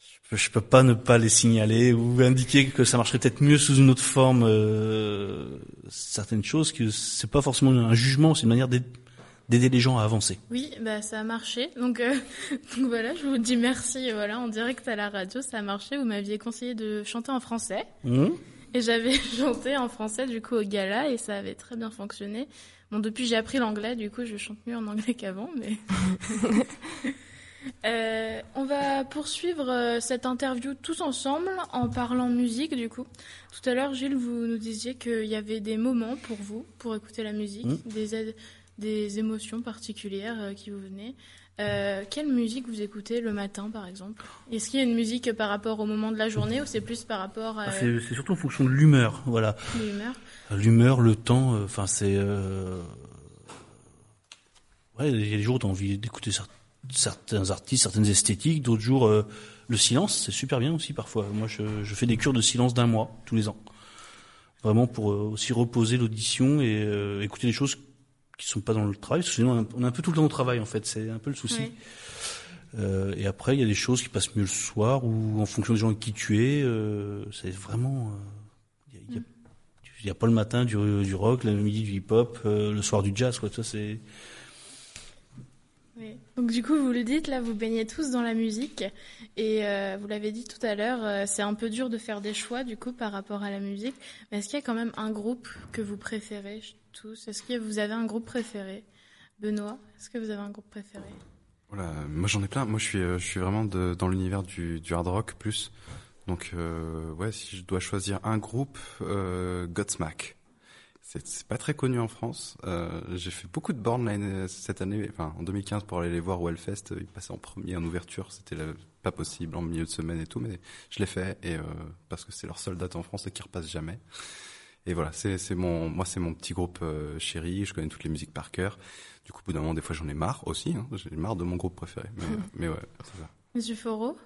je peux, je peux pas ne pas les signaler ou indiquer que ça marcherait peut-être mieux sous une autre forme. euh, certaines choses que c'est pas forcément un jugement, c'est une manière d'aide- d'aider les gens à avancer. Oui, bah ça a marché. Donc, euh, donc voilà, je vous dis merci. Voilà, en direct à la radio, ça a marché. Vous m'aviez conseillé de chanter en français. Mmh. Et j'avais chanté en français du coup au gala et ça avait très bien fonctionné. Bon, depuis j'ai appris l'anglais, du coup je chante mieux en anglais qu'avant, mais. Euh, on va poursuivre euh, cette interview tous ensemble en parlant musique du coup. Tout à l'heure, Gilles, vous nous disiez qu'il y avait des moments pour vous, pour écouter la musique, Mm. des, aides- des émotions particulières euh, qui vous venaient. Euh, quelle musique vous écoutez le matin par exemple? Est-ce qu'il y a une musique par rapport au moment de la journée ou c'est plus par rapport à Ah, C'est surtout en fonction de l'humeur, voilà. l'humeur? L'humeur, le temps, euh, enfin c'est... Euh... Ouais, il y a des jours où tu as envie d'écouter cer- certains artistes, certaines esthétiques, d'autres jours euh, le silence, c'est super bien aussi parfois. Moi je, je fais des cures de silence d'un mois, tous les ans. Vraiment pour euh, aussi reposer l'audition et euh, écouter des choses qui sont pas dans le travail, parce que sinon on est un peu tout le temps au travail en fait, c'est un peu le souci. Euh, et après, il y a des choses qui passent mieux le soir ou en fonction des gens avec qui tu es. euh, c'est vraiment. euh, Il y, a- il y a- pas le matin du, du rock, le midi du hip-hop, euh, le soir du jazz. Quoi. Ça, c'est. Oui. Donc du coup, vous le dites, là, vous baignez tous dans la musique. Et euh, vous l'avez dit tout à l'heure, euh, c'est un peu dur de faire des choix, du coup, par rapport à la musique. Mais est-ce qu'il y a quand même un groupe que vous préférez Est-ce que vous avez un groupe préféré? Benoît, est-ce que vous avez un groupe préféré? Voilà, moi j'en ai plein. Moi je suis, euh, je suis vraiment dans l'univers du, hard rock plus. Donc euh, ouais, si je dois choisir un groupe, euh, Godsmack. C'est pas très connu en France. Euh, J'ai fait beaucoup de bornes cette année, enfin en 2015 pour aller les voir au Hellfest. Ils passaient en premier en ouverture, c'était pas possible en milieu de semaine et tout, mais je l'ai fait et parce que c'est leur seule date en France et qui repasse jamais. Et voilà, c'est c'est mon, moi c'est mon petit groupe euh, chéri. Je connais toutes les musiques par cœur. Du coup, au bout d'un moment, des fois, j'en ai marre aussi. Hein. J'ai marre de mon groupe préféré. Mais, mais ouais, c'est ça. Monsieur Foro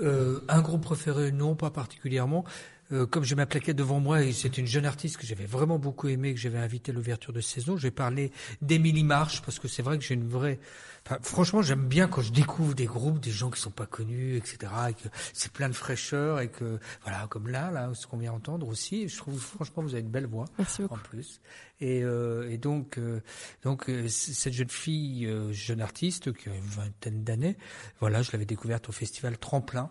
Euh, un groupe préféré, non, pas particulièrement. Euh, comme j'ai ma plaquette devant moi, et c'est une jeune artiste que j'avais vraiment beaucoup aimée, que j'avais invitée à l'ouverture de saison, je vais parler d'Emily March, parce que c'est vrai que j'ai une vraie... Enfin, franchement, j'aime bien quand je découvre des groupes, des gens qui sont pas connus, etc., et que c'est plein de fraîcheur, et que, voilà, comme là, là, ce qu'on vient entendre aussi, je trouve, franchement, vous avez une belle voix. Merci beaucoup. En plus. Et, euh, et donc, euh, donc euh, cette jeune fille, euh, jeune artiste, qui a une vingtaine d'années, voilà, je l'avais découverte au festival Tremplin,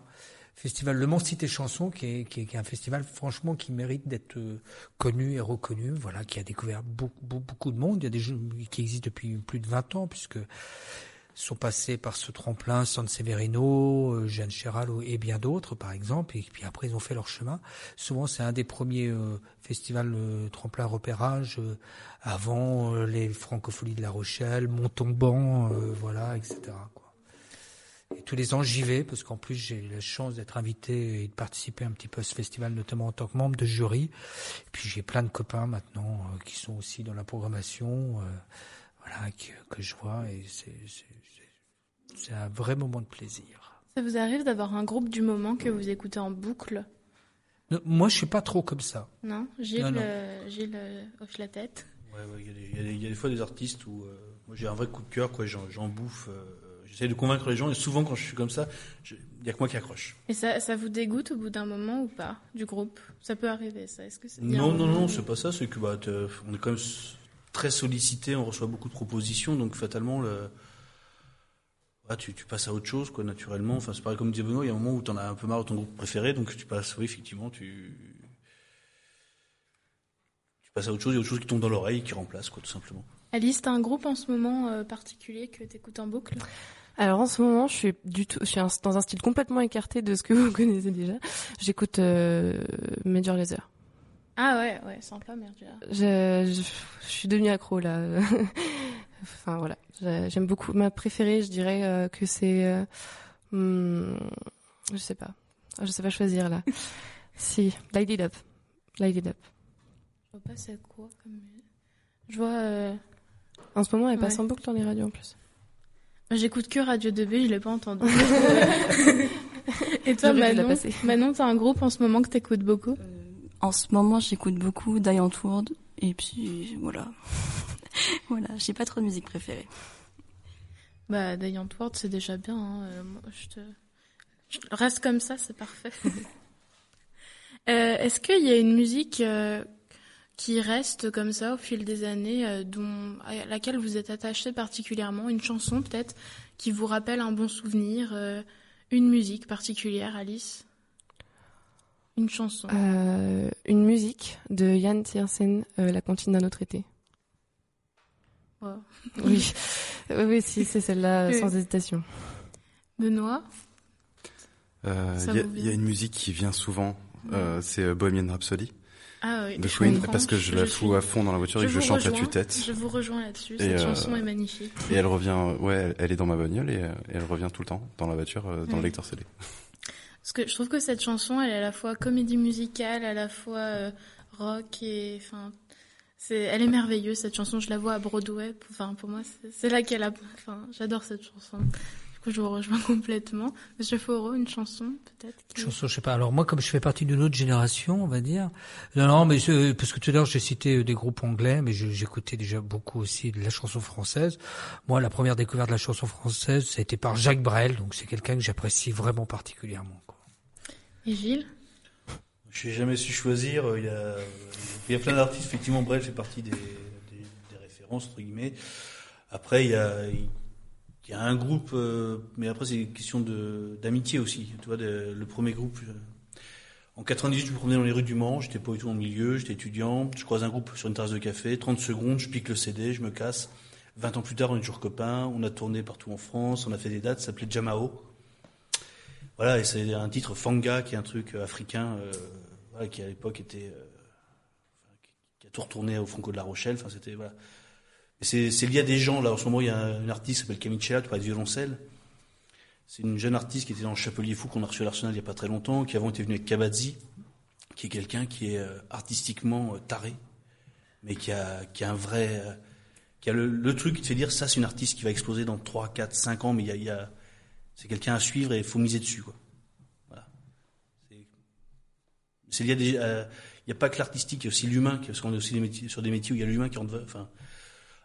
festival Le Mans Cité Chanson, qui est, qui est, qui est un festival franchement qui mérite d'être euh, connu et reconnu, voilà, qui a découvert beaucoup, beaucoup, beaucoup de monde. Il y a des jeux qui existent depuis plus de 20 ans, puisque sont passés par ce tremplin San Severino, euh, Jeanne Chéral et bien d'autres, par exemple, et puis après ils ont fait leur chemin. Souvent, c'est un des premiers euh, festivals euh, tremplin repérage euh, avant euh, les francopholies de La Rochelle, Montauban, voilà, etc. Tous les ans, j'y vais parce qu'en plus j'ai la chance d'être invité et de participer un petit peu à ce festival, notamment en tant que membre de jury. Et puis j'ai plein de copains maintenant euh, qui sont aussi dans la programmation, euh, voilà, que, que je vois et c'est un vrai moment de plaisir. Ça vous arrive d'avoir un groupe du moment que vous écoutez en boucle? Non, Moi, je suis pas trop comme ça. Non Gilles, Non, non. euh, Gilles euh, hoche la tête. Ouais, ouais, il y, a des- y y a fois des artistes où euh, moi j'ai un vrai coup de cœur, quoi. J'en, j'en bouffe. J'essaie de convaincre les gens et souvent quand je suis comme ça, il y a que moi qui accroche. Et ça, ça vous dégoûte au bout d'un moment ou pas du groupe? Ça peut arriver, ça. Est-ce que Non, non, non, c'est pas ça. C'est que bah, on est quand même très sollicité, on reçoit beaucoup de propositions, donc fatalement, le... ah, tu, tu passes à autre chose, quoi, naturellement. Enfin, c'est pareil comme disait Benoît, il y a un moment où t'en as un peu marre de ton groupe préféré, donc tu passes, oui, effectivement, tu. je passe à autre chose, il y a autre chose qui tombe dans l'oreille, qui remplace, quoi, tout simplement. Alice, t'as un groupe en ce moment euh, particulier que t'écoutes en boucle? Alors en ce moment, je suis du tout, je suis un- dans un style complètement écarté de ce que vous connaissez déjà. J'écoute euh, Major Lazer. Ah ouais, ouais, sympa, merde. déjà. Je, je, je suis devenue accro là. enfin voilà, j'aime beaucoup. Ma préférée, je dirais euh, que c'est, euh, hmm, je sais pas, je sais pas choisir là. si, Light It Up, Light It Up. Je vois pas c'est quoi comme. Je vois. euh, En ce moment, elle passe Ouais. en boucle dans les radios en plus. J'écoute que Radio 2B, je l'ai pas entendu. Et toi, Manon? Manon, t'as un groupe en ce moment que t'écoutes beaucoup? En ce moment, j'écoute beaucoup Diane Ward. Et puis, voilà. voilà, j'ai pas trop de musique préférée. Bah, Diane Ward, c'est déjà bien. hein. Euh, moi, je te... je- Reste comme ça, c'est parfait. Euh, Est-ce qu'il y a une musique euh, qui reste comme ça au fil des années, euh, dont, à laquelle vous êtes attaché particulièrement Une chanson peut-être qui vous rappelle un bon souvenir euh, Une musique particulière, Alice? Une chanson Euh, une musique de Yann Tiersen, euh, La comptine d'un autre été. Wow. Oui, oui, si, c'est celle-là, Oui. sans hésitation. Benoît? Euh, Il y, a- y une musique qui vient souvent, euh, c'est Bohemian Rhapsody Ah oui, de Queen, parce que je la Je fous suis- à fond dans la voiture et que je chante à rejoins, tue-tête. Je vous rejoins là-dessus, Et, cette euh, chanson est magnifique. Et elle revient, ouais, elle- est dans ma bagnole et, euh, elle revient tout le temps dans la voiture, euh, dans le lecteur CD. Parce que je trouve que cette chanson, elle est à la fois comédie musicale, à la fois euh, rock et enfin, c'est, elle est merveilleuse cette chanson. Je la vois à Broadway. Enfin, pour moi, c'est, c'est là qu'elle a. Enfin, j'adore cette chanson. Coup, je vous rejoins complètement. Monsieur Faureau, une chanson peut-être. qui- Chanson, je sais pas. Alors moi, comme je fais partie d'une autre génération, on va dire. Non, non, mais parce que tout à l'heure j'ai cité euh, des groupes anglais, mais j'écoutais déjà beaucoup aussi de la chanson française. Moi, la première découverte de la chanson française, ça a été par Jacques Brel, donc c'est quelqu'un que j'apprécie vraiment particulièrement. quoi. Et Gilles? Je n'ai jamais su choisir. Il y a, il y a plein d'artistes. Effectivement, Brel fait partie des, des, des références, entre guillemets. Après, il y a, il y a un groupe, euh, mais après, c'est une question d'amitié aussi. Tu vois, le premier groupe. euh, en 98, je me promenais dans les rues du Mans. J'étais pas du tout le milieu. J'étais étudiant. Je croise un groupe sur une terrasse de café. 30 secondes, je pique le CD, je me casse. 20 ans plus tard, on est toujours copains. On a tourné partout en France. On a fait des dates. Ça s'appelait Jamao. Voilà, et c'est un titre Fanga, qui est un truc euh, africain, qui à l'époque était, qui a tout retourné au Franco de la Rochelle. Enfin, c'était voilà. C'est lié à des gens. Là, en ce moment, il y a un, une artiste qui s'appelle Camille Chella, tu parles de violoncelle. C'est une jeune artiste qui était dans le Chapelier Fou qu'on a reçu à l'Arsenal il y a pas très longtemps, qui avant était venue avec Kabadzi, qui est quelqu'un qui est euh, artistiquement euh, taré, mais qui a, qui a un vrai, euh, qui a le, truc qui te fait dire ça, c'est une artiste qui va exploser dans 3, 4, 5 ans, mais il y a, c'est quelqu'un à suivre et il faut miser dessus, quoi. Voilà. C'est- lié à des, il n'y a pas que l'artistique, il y a aussi l'humain, parce qu'on est aussi sur des métiers où il y a l'humain qui rentre, enfin,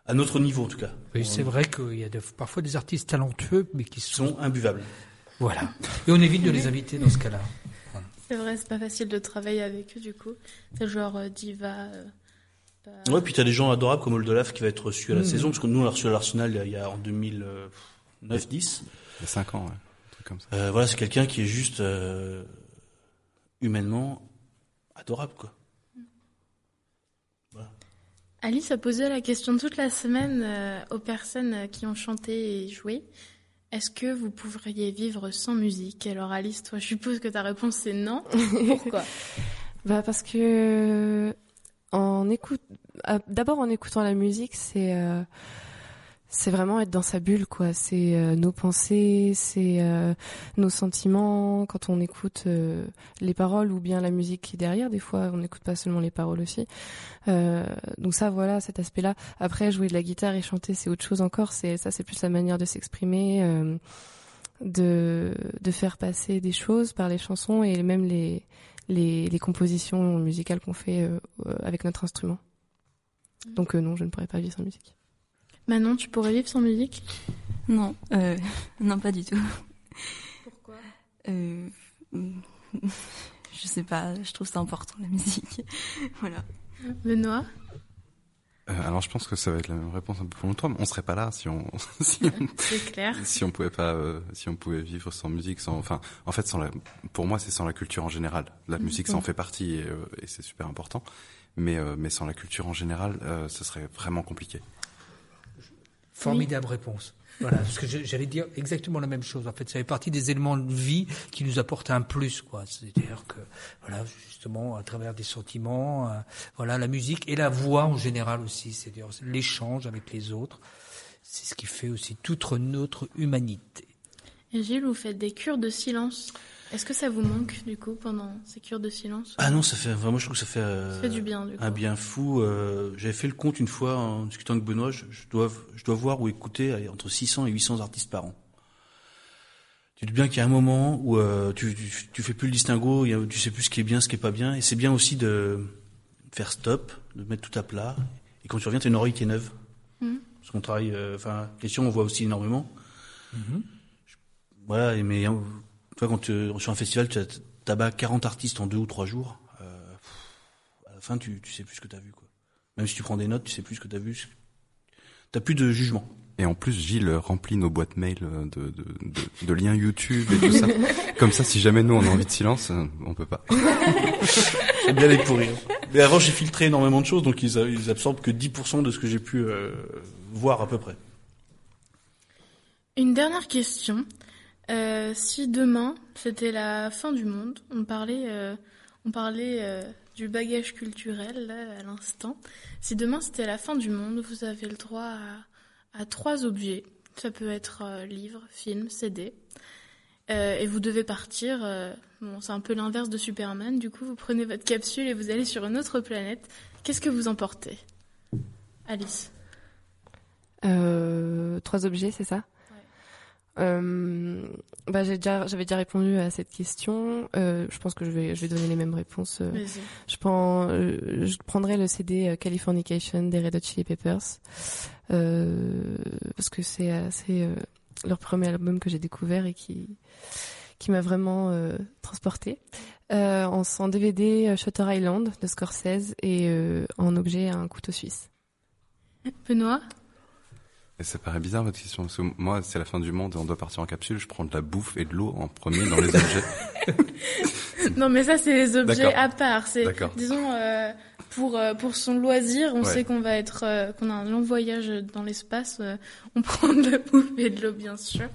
à notre niveau en tout cas. Oui, c'est vrai qu'il y a de- parfois des artistes talentueux, mais qui sont, sont imbuvables. Voilà. Et on évite de les inviter dans ce cas-là. C'est vrai, c'est pas facile de travailler avec eux du coup. C'est genre euh, diva. euh, Ouais, puis tu as des gens adorables comme Oldolaf qui va être reçu à la Mhm. saison, parce que nous on l'a reçu à l'Arsenal il y a- il y a en 2009-10. Il y a 5 ans, ouais. Un truc comme ça. Euh, voilà, c'est quelqu'un qui est juste euh, humainement adorable, quoi. Alice a posé la question toute la semaine euh, aux personnes euh, qui ont chanté et joué. Est-ce que vous pourriez vivre sans musique? Alors Alice, toi, je suppose que ta réponse c'est non. Pourquoi? Bah parce que en écoute, ah, d'abord en écoutant la musique, c'est euh, c'est vraiment être dans sa bulle quoi. C'est euh, nos pensées, c'est euh, nos sentiments. Quand on écoute euh, les paroles ou bien la musique qui est derrière, des fois on n'écoute pas seulement les paroles aussi. Euh, donc ça voilà cet aspect-là. Après jouer de la guitare et chanter c'est autre chose encore. C'est ça c'est plus la manière de s'exprimer. euh, de, de faire passer des choses par les chansons et même les, les, les compositions musicales qu'on fait euh, avec notre instrument. Donc euh, non, je ne pourrais pas vivre sans musique. Manon, tu pourrais vivre sans musique? Non, euh, non, pas du tout. Pourquoi? Euh, Je sais pas, je trouve ça important la musique. voilà. Benoît? Euh, alors je pense que ça va être la même réponse un peu pour longtemps, mais on serait pas là si on si on, clair. si on pouvait pas euh, si on pouvait vivre sans musique, sans enfin en fait sans la pour moi c'est sans la culture en général. La Mhm. musique ça en fait partie et, euh, et c'est super important. mais euh, mais sans la culture en général, euh, ce serait vraiment compliqué. Formidable réponse. Voilà, parce que j'allais dire exactement la même chose. En fait, ça fait partie des éléments de vie qui nous apportent un plus, quoi. C'est-à-dire que, voilà, justement, à travers des sentiments, euh, voilà, la musique et la voix en général aussi, c'est-à-dire l'échange avec les autres, c'est ce qui fait aussi toute notre humanité. Et Gilles, vous faites des cures de silence? Est-ce que ça vous manque, du coup, pendant ces cures de silence Ah non, ça fait vraiment, je trouve que ça fait, euh, Ça fait du bien, du coup. un bien fou. Euh, J'avais fait le compte une fois en discutant avec Benoît. Je, je dois, je dois voir ou écouter allez, entre 600 et 800 artistes par an. Tu te dis bien qu'il y a un moment où euh, tu, tu, tu fais plus le distinguo, tu sais plus ce qui est bien, ce qui est pas bien, et c'est bien aussi de faire stop, de mettre tout à plat. Et quand tu reviens, t'as une oreille qui est neuve. Mhm. Parce qu'on travaille, euh, enfin, question, on voit aussi énormément. Voilà, et mais tu vois, quand tu, sur un festival, tu as 40 artistes en deux ou trois jours. euh, à la fin, tu, tu sais plus ce que tu as vu. Quoi. Même si tu prends des notes, tu sais plus ce que tu as vu. T'as plus de jugement. Et en plus, Gilles remplit nos boîtes mail euh, de, de, de, de liens YouTube et tout ça. Comme ça, si jamais nous on a envie de silence, euh, on peut pas. J'aime bien les pourrir. Mais avant, j'ai filtré énormément de choses, donc ils, ils absorbent que 10% de ce que j'ai pu euh, voir à peu près. Une dernière question. Euh, si demain c'était la fin du monde, on parlait, euh, on parlait euh, du bagage culturel là, à l'instant. Si demain c'était la fin du monde, vous avez le droit à, à trois objets. Ça peut être livre, film, CD. Et vous devez partir. bon, c'est un peu l'inverse de Superman. Du coup, vous prenez votre capsule et vous allez sur une autre planète. Qu'est-ce que vous emportez, Alice trois objets, c'est ça? Euh, bah, j'ai déjà, j'avais déjà répondu à cette question. Euh, je pense que je vais, je vais donner les mêmes réponses. euh. Je prends, euh, je prendrai le CD euh, Californication des Red Hot Chili Peppers euh, parce que c'est, euh, leur premier album que j'ai découvert et qui, qui m'a vraiment transporté. Euh, en, en DVD Shutter Island de Scorsese et en objet un couteau suisse. Benoît? Et ça paraît bizarre votre question, parce que moi, c'est la fin du monde et on doit partir en capsule, je prends de la bouffe et de l'eau en premier dans les objets. Non, mais ça, c'est les objets à part. C'est, disons, euh, pour, euh, pour son loisir, on Ouais. sait qu'on va être, euh, qu'on a un long voyage dans l'espace. euh, on prend de la bouffe et de l'eau, bien sûr.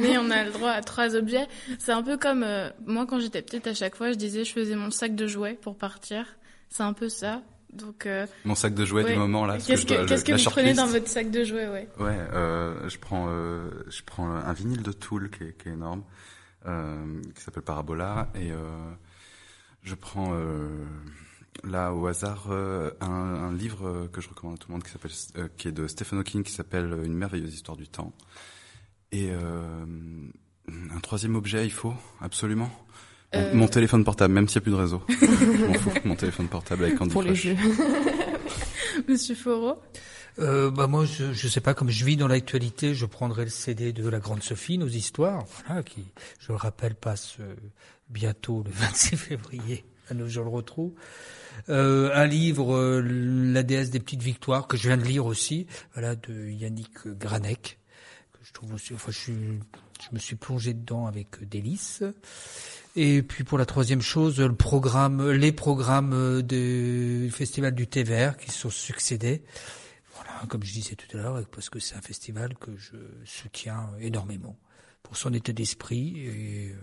mais on a le droit à trois objets. C'est un peu comme, euh, moi, quand j'étais petite, à chaque fois, je disais, je faisais mon sac de jouets pour partir. C'est un peu ça. Donc, euh, Mon sac de jouets ouais. du moment, là. Qu'est-ce que, dois- qu'est-ce que vous prenez dans votre sac de jouets, ouais? Ouais, euh, je prends, euh, je prends un vinyle de Tool qui est, qui est énorme, euh, qui s'appelle Parabola, et euh, je prends euh, là au hasard euh, un, un livre que je recommande à tout le monde qui s'appelle, euh, qui est de Stephen Hawking, qui s'appelle Une merveilleuse histoire du temps. Et euh, un troisième objet, il faut absolument. Mon, Euh. mon téléphone portable, même s'il n'y a plus de réseau. je m'en fous. Mon téléphone portable avec Candy Pour les jeux. Monsieur Faureau? Euh, bah moi, je, je sais pas, comme je vis dans l'actualité, je prendrai le CD de La Grande Sophie, nos histoires, voilà, qui, je le rappelle, passe euh, bientôt le 26 février à nos je le retrouve. Euh, un livre, euh, La déesse des petites victoires, que je viens de lire aussi, voilà, de Yannick Granek, que je trouve aussi, enfin, je, suis, je me suis plongé dedans avec délice. Et puis pour la troisième chose, le programme, les programmes euh, du Festival du thé vert qui sont succédés. Voilà, comme je disais tout à l'heure, parce que c'est un festival que je soutiens énormément pour son état d'esprit et euh,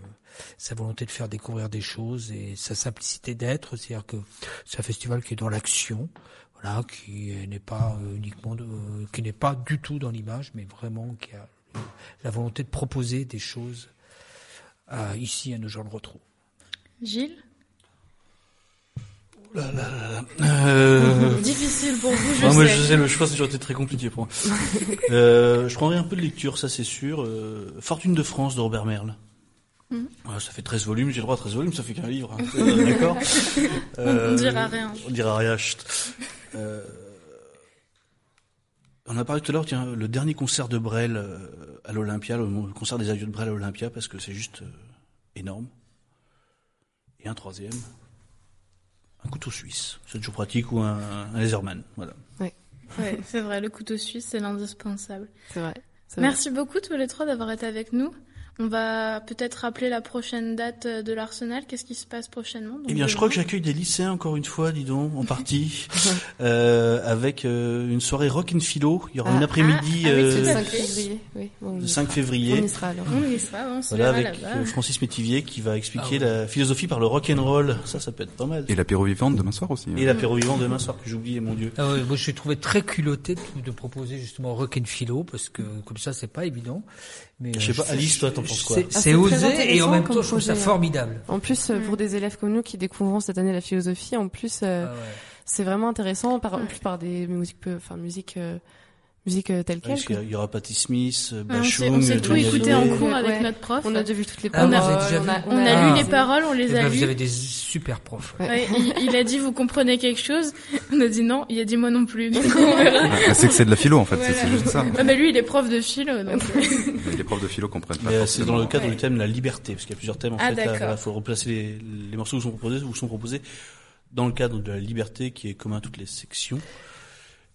sa volonté de faire découvrir des choses et sa simplicité d'être. C'est-à-dire que c'est un festival qui est dans l'action, voilà, qui n'est pas euh, uniquement, qui n'est pas du tout dans l'image, mais vraiment qui a la volonté de proposer des choses à, ici à nos gens le retrouvent. Gilles? Euh, Difficile pour vous, je Ouais, moi, sais. je sais, le choix, c'est toujours été très compliqué pour moi. euh, je prendrai un peu de lecture, ça c'est sûr. Euh, Fortune de France de Robert Merle. Ouais, ça fait 13 volumes, j'ai le droit à 13 volumes, ça fait qu'un livre. hein. Euh, D'accord On- dira rien. On dira rien, chut. Euh, on a parlé tout à l'heure, tiens, le dernier concert de Brel euh, à l'Olympia, le, concert des adieux de Brel à l'Olympia, parce que c'est juste euh, énorme. Et un troisième, un couteau suisse. C'est toujours pratique, ou un, un laserman, voilà. Ouais, c'est vrai, le couteau suisse, c'est l'indispensable. C'est vrai. c'est vrai. Merci beaucoup tous les trois d'avoir été avec nous. On va peut-être rappeler la prochaine date euh, de l'Arsenal. Qu'est-ce qui se passe prochainement Donc, Eh bien, je crois que j'accueille des lycéens encore une fois, dis donc, en partie, euh, avec euh, une soirée rock and philo. Il y aura Ah, un après-midi ah, ah oui, c'est euh, le 5 février. Oui, on le y 5 sera. février. On y sera alors. On y sera, on se Voilà, avec euh, Francis Métivier qui va expliquer Ah ouais. la philosophie par le rock and roll. Ça, ça peut être pas mal. Et l'apéro vivante demain soir aussi. hein. Et l'apéro vivant demain soir que j'oubliais, mon dieu. Ah ouais, moi, je suis trouvé très culotté de, de proposer justement rock and philo parce que comme ça c'est pas évident. Mais Je sais euh, pas, Alice, toi, t'en penses quoi C'est osé et en même temps je trouve ça hein. formidable. En plus, euh, pour des élèves comme nous qui découvrons cette année la philosophie, en plus, euh, Ah ouais. c'est vraiment intéressant, par, en plus par des musiques, peu- enfin musique, euh, musique euh, telle quelle. Parce qu'il y a- il y aura Patti Smith, euh, on s'est- Bachung, on s'est tout Johnny écouté en cours avec Ouais. notre prof. On a déjà vu toutes les Ah, On vous a- on vu a, On a Ah. lu les paroles, on Eh les ben, a vous lues. avez des super profs. Ouais. Ouais, il, il a dit vous comprenez quelque chose? On a dit non, il a dit moi non plus. Ah, c'est que c'est de la philo en fait, c'est- Voilà. c'est juste ça. Ah bah lui il est prof de philo donc. Les profs de philo comprennent pas euh, c'est dans le cadre Ouais. du thème la liberté, parce qu'il y a plusieurs thèmes en Ah, fait. Il faut replacer les, les morceaux qui sont proposés, ou sont proposés dans le cadre de la liberté qui est commun à toutes les sections.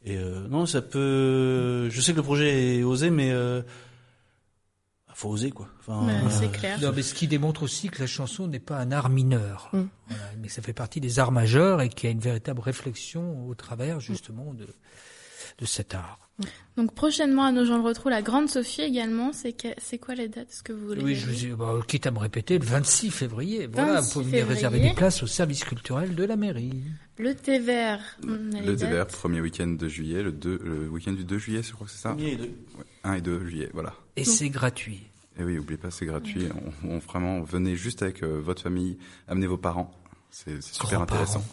Et euh, non, ça peut. Je sais que le projet est osé, mais euh, faut oser quoi. Enfin, Ouais, euh, c'est clair. Non, mais ce qui démontre aussi que la chanson n'est pas un art mineur, Mm. Voilà, mais ça fait partie des arts majeurs et qu'il y a une véritable réflexion au travers justement de, de cet art. Donc prochainement à nos gens le retrouvent la grande Sophie également. C'est quoi les dates Est-ce que vous voulez Oui, je vous ai, bah, quitte à me répéter, le 26 février, voilà, 26 vous pouvez venir février. réserver des places au service culturel de la mairie. Le thé vert. Le dates. DVR, premier week-end de juillet, le, 2, le week-end du 2 juillet, je crois que c'est ça premier et deux. Ouais, 1 et 2 juillet, voilà. Et c'est gratuit. Et oui, oubliez pas, c'est gratuit. On, on- vraiment, venez juste avec euh, votre famille, amenez vos parents. C'est c'est super intéressant.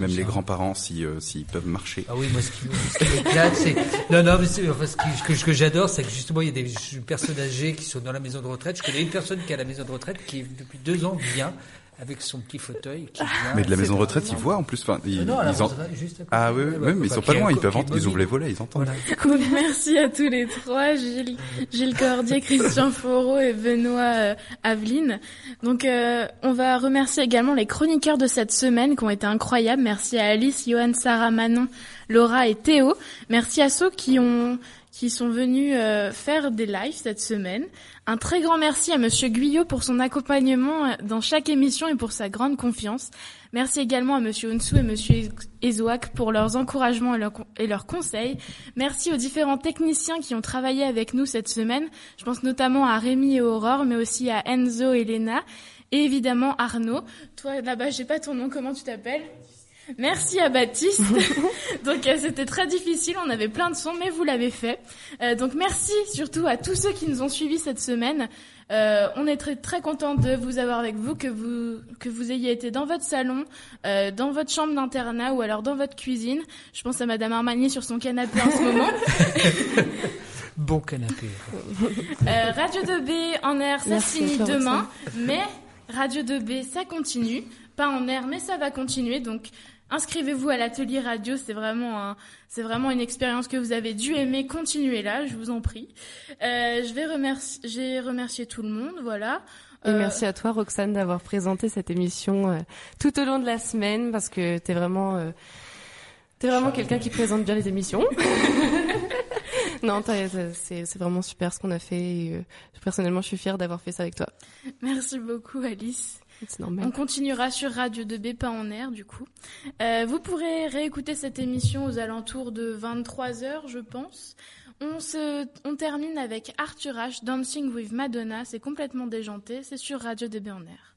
Même les grands-parents, si, euh, s'ils peuvent marcher. Ah oui, moi, ce qui, ce qui m'éclate, c'est... Non, non, mais c'est- enfin, ce, qui- ce que, ce que j'adore, c'est que justement, il y a des personnes âgées qui sont dans la maison de retraite. Je connais une personne qui est à la maison de retraite qui, depuis deux ans, vient avec son petit fauteuil. Qui vient, Mais de la maison de retraite, ils voient en plus. Enfin, ils, Ah non, ils en- juste à. Ah oui, oui, mais ils sont pas loin, ils peuvent entendre, ils ouvrent les volets, ils entendent. Voilà. Merci à tous les trois, Gilles, Gilles Cordier, Christian Foreau et Benoît euh, Aveline. Donc, euh, on va remercier également les chroniqueurs de cette semaine qui ont été incroyables. Merci à Alice, Johan, Sarah, Manon, Laura et Théo. Merci à ceux qui ont qui sont venus euh, faire des lives cette semaine. Un très grand merci à Monsieur Guyot pour son accompagnement euh, dans chaque émission et pour sa grande confiance. Merci également à Monsieur Unsu et Monsieur Ezoak pour leurs encouragements et et leurs conseils. Merci aux différents techniciens qui ont travaillé avec nous cette semaine. Je pense notamment à Rémi et Aurore, mais aussi à Enzo et Léna. Et évidemment Arnaud. Toi là-bas, j'ai pas ton nom, comment tu t'appelles? Merci à Baptiste. donc euh, c'était très difficile, on avait plein de sons, mais vous l'avez fait. Euh, donc merci surtout à tous ceux qui nous ont suivis cette semaine. Euh, on est très très content de vous avoir avec vous, que vous que vous ayez été dans votre salon, euh, dans votre chambre d'internat ou alors dans votre cuisine. Je pense à Madame Armani sur son canapé en ce moment. Bon canapé. Euh, Radio 2B en air, ça Merci finit demain, mais Radio 2B ça continue, pas en air, mais ça va continuer. Donc inscrivez-vous à l'atelier radio, c'est vraiment un, c'est vraiment une expérience que vous avez dû aimer. Continuez là, je vous en prie. Euh, je vais remercier, j'ai remercié tout le monde, voilà. Et Euh, merci à toi, Roxane, d'avoir présenté cette émission euh, tout au long de la semaine, parce que t'es vraiment, euh, t'es vraiment quelqu'un qui présente bien les émissions. non, c'est c'est vraiment super ce qu'on a fait. Et, euh, personnellement, je suis fière d'avoir fait ça avec toi. Merci beaucoup, Alice. On continuera sur Radio 2B, pas en air, du coup. Euh, vous pourrez réécouter cette émission aux alentours de 23h, je pense. On, se, on termine avec Arthur H. Dancing with Madonna. C'est complètement déjanté. C'est sur Radio 2B en air.